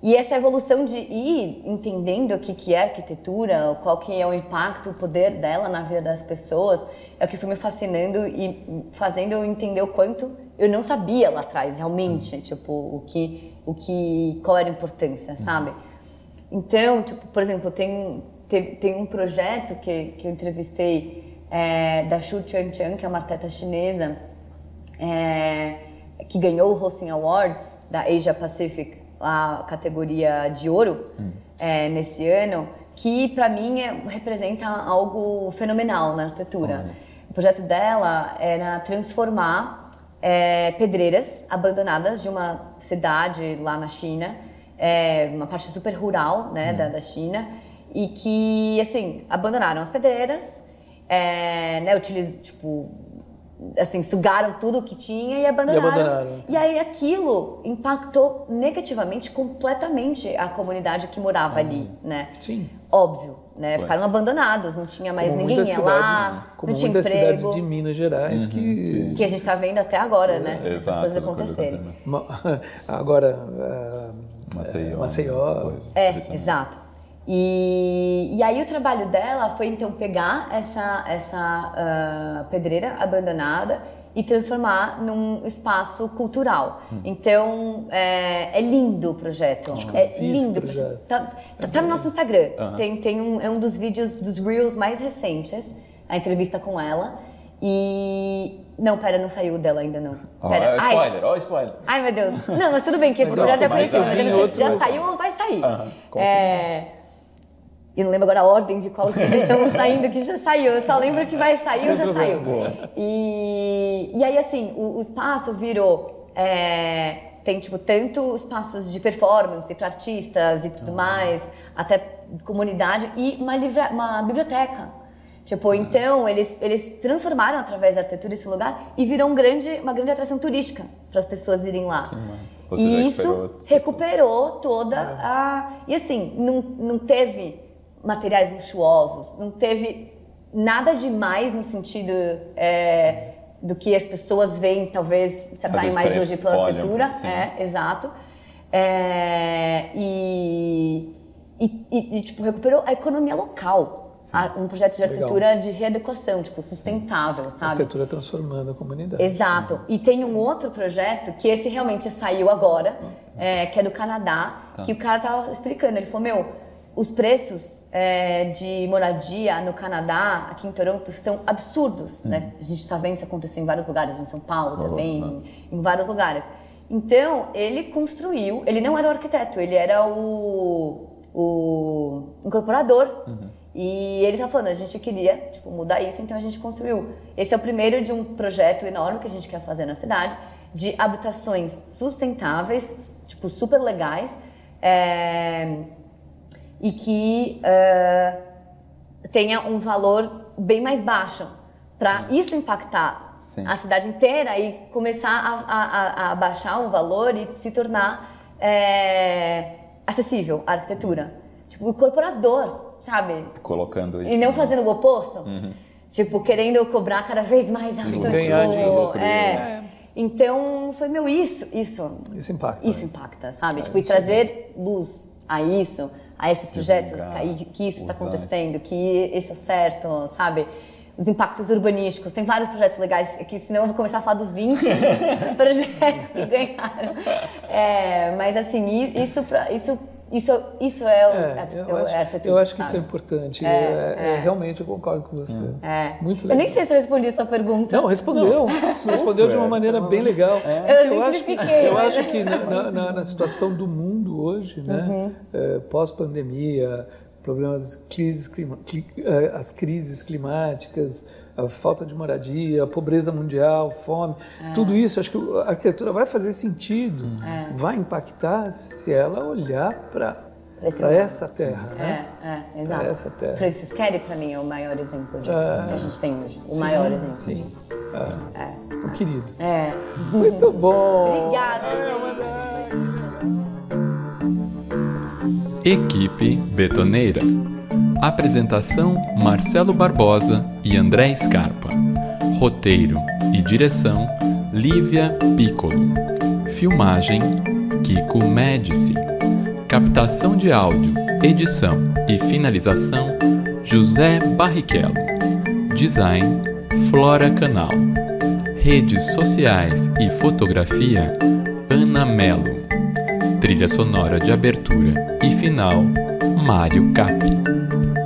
[SPEAKER 3] e essa evolução de ir entendendo o que, que é arquitetura, qual que é o impacto, o poder dela na vida das pessoas, é o que foi me fascinando e fazendo eu entender o quanto eu não sabia lá atrás, realmente, tipo, o que, o que, qual era a importância, sabe? Então, tipo, por exemplo, tem, tem, tem um projeto que, que eu entrevistei é, da Xu Changchang, que é uma arquiteta chinesa, é, que ganhou o Hosting Awards da Asia Pacific, a categoria de ouro, é, nesse ano, que para mim é, representa algo fenomenal na arquitetura. O projeto dela era transformar é, pedreiras abandonadas de uma cidade lá na China, é, uma parte super rural né, da, da China, e que, assim, abandonaram as pedreiras, é, né, utiliz, tipo, assim, sugaram tudo o que tinha e abandonaram.
[SPEAKER 2] abandonaram.
[SPEAKER 3] E aí aquilo impactou negativamente completamente a comunidade que morava ali, né?
[SPEAKER 2] Sim.
[SPEAKER 3] Óbvio, né? Ficaram abandonados, não tinha mais
[SPEAKER 2] como
[SPEAKER 3] ninguém ia lá,
[SPEAKER 2] cidades, como
[SPEAKER 3] não tinha
[SPEAKER 2] muitas
[SPEAKER 3] emprego.
[SPEAKER 2] cidades de Minas Gerais que
[SPEAKER 3] Que a gente tá vendo até agora, né?
[SPEAKER 1] Exato,
[SPEAKER 3] As coisas
[SPEAKER 1] as coisas
[SPEAKER 3] acontecerem.
[SPEAKER 2] agora ah,
[SPEAKER 1] Maceió.
[SPEAKER 2] Maceió.
[SPEAKER 1] coisa.
[SPEAKER 3] É,
[SPEAKER 1] Impressionante.
[SPEAKER 3] exato. E, e aí o trabalho dela foi então pegar essa, essa ah, pedreira abandonada e transformar num espaço cultural. Então é, é lindo o projeto.
[SPEAKER 2] que eu
[SPEAKER 3] É lindo.
[SPEAKER 2] projeto.
[SPEAKER 3] Tá, tá- tá no nosso Instagram. Tem, tem um, é um dos vídeos dos Reels mais recentes, a entrevista com ela. E. Não, pera, não saiu dela ainda não.
[SPEAKER 1] Ó,
[SPEAKER 3] Ai,
[SPEAKER 1] spoiler, ó, spoiler.
[SPEAKER 3] Ai, meu Deus. Não, mas tudo bem, que esse
[SPEAKER 2] eu
[SPEAKER 3] projeto é conhecido, mas eu não sei se já saiu ou vai sair.
[SPEAKER 1] Confirma.
[SPEAKER 3] é... e não lembro agora a ordem de quais que já estão saindo, que já saiu. Eu só lembro que vai sair ou já saiu. E, e aí, assim, o, o espaço virou. É, tem, tipo, tanto espaços de performance para artistas e tudo mais, até comunidade, e uma, livra, uma biblioteca. Tipo, então, eles, eles transformaram através da arquitetura esse lugar e virou um grande, uma grande atração turística para as pessoas irem lá. Sim, e isso recuperou, recuperou toda a. E assim, não, não teve materiais luxuosos, não teve nada demais no sentido é, do que as pessoas veem, talvez se atraem mais hoje pela arquitetura. É, exato. É, e, e, e, tipo, recuperou a economia local. Um projeto de arquitetura Legal. de readequação, tipo, sustentável, sabe?
[SPEAKER 2] Arquitetura transformando a comunidade.
[SPEAKER 3] Exato. E tem um outro projeto, que esse realmente saiu agora, é, que é do Canadá, tá. que o cara tava explicando. Ele falou, meu, os preços é, de moradia no Canadá, aqui em Toronto, estão absurdos, né? Uhum. A gente está vendo isso acontecer em vários lugares, em São Paulo oh, também, em, em, vários lugares. Então, ele construiu, ele não era o arquiteto, ele era o, o incorporador. Uhum. E ele está falando, a gente queria tipo, mudar isso, então a gente construiu. Esse é o primeiro de um projeto enorme que a gente quer fazer na cidade, de habitações sustentáveis, tipo, super legais. É, e que uh, tenha um valor bem mais baixo, para isso impactar Sim. a cidade inteira e começar a, a, a, baixar o valor e se tornar é, acessível a arquitetura. Tipo, o incorporador, sabe?
[SPEAKER 1] Colocando isso.
[SPEAKER 3] E não fazendo o oposto. Uhum. Tipo, querendo cobrar cada vez mais alto. Tipo,
[SPEAKER 2] ganhar
[SPEAKER 3] tipo, é. é. Então, foi, meu, isso, isso.
[SPEAKER 2] Isso impacta.
[SPEAKER 3] Isso impacta, sabe? É, tipo, e trazer luz a isso a esses projetos, que, que isso está acontecendo, que esse é o certo, sabe? Os impactos urbanísticos. Tem vários projetos legais que, senão eu vou começar a falar dos 20 projetos que ganharam. É, mas, assim, isso, isso isso, isso é, o, é,
[SPEAKER 2] eu, acho, é eu acho que isso é importante. É, é, é, realmente, eu concordo com você.
[SPEAKER 3] É. Muito legal. Eu nem sei se eu respondi a sua pergunta.
[SPEAKER 2] Não, respondeu. Não. Respondeu de uma maneira bem legal.
[SPEAKER 3] Eu, eu acho que,
[SPEAKER 2] eu acho que na, na, na, situação do mundo hoje, né, uhum. É, pós-pandemia, problemas, crises, clima, as crises climáticas, a falta de moradia, a pobreza mundial, fome, é. tudo isso, acho que a arquitetura vai fazer sentido, é. vai impactar se ela olhar para para essa terra,
[SPEAKER 3] né? É, é, exato.
[SPEAKER 2] Pra essa terra.
[SPEAKER 3] Francis Kelly, para mim, é o maior exemplo disso é. que a gente tem hoje. O sim, maior exemplo sim. disso.
[SPEAKER 2] É. é. O querido.
[SPEAKER 3] É.
[SPEAKER 2] Muito bom.
[SPEAKER 3] Obrigada,
[SPEAKER 1] gente. Equipe Betoneira. Apresentação: Marcelo Barbosa e André Scarpa. Roteiro e direção: Lívia Piccolo. Filmagem: Kiko Médici. Captação de áudio, edição e finalização: José Barrichello. Design: Flora Canal. Redes sociais e fotografia: Ana Melo. Trilha sonora de abertura e final: Mário Capi.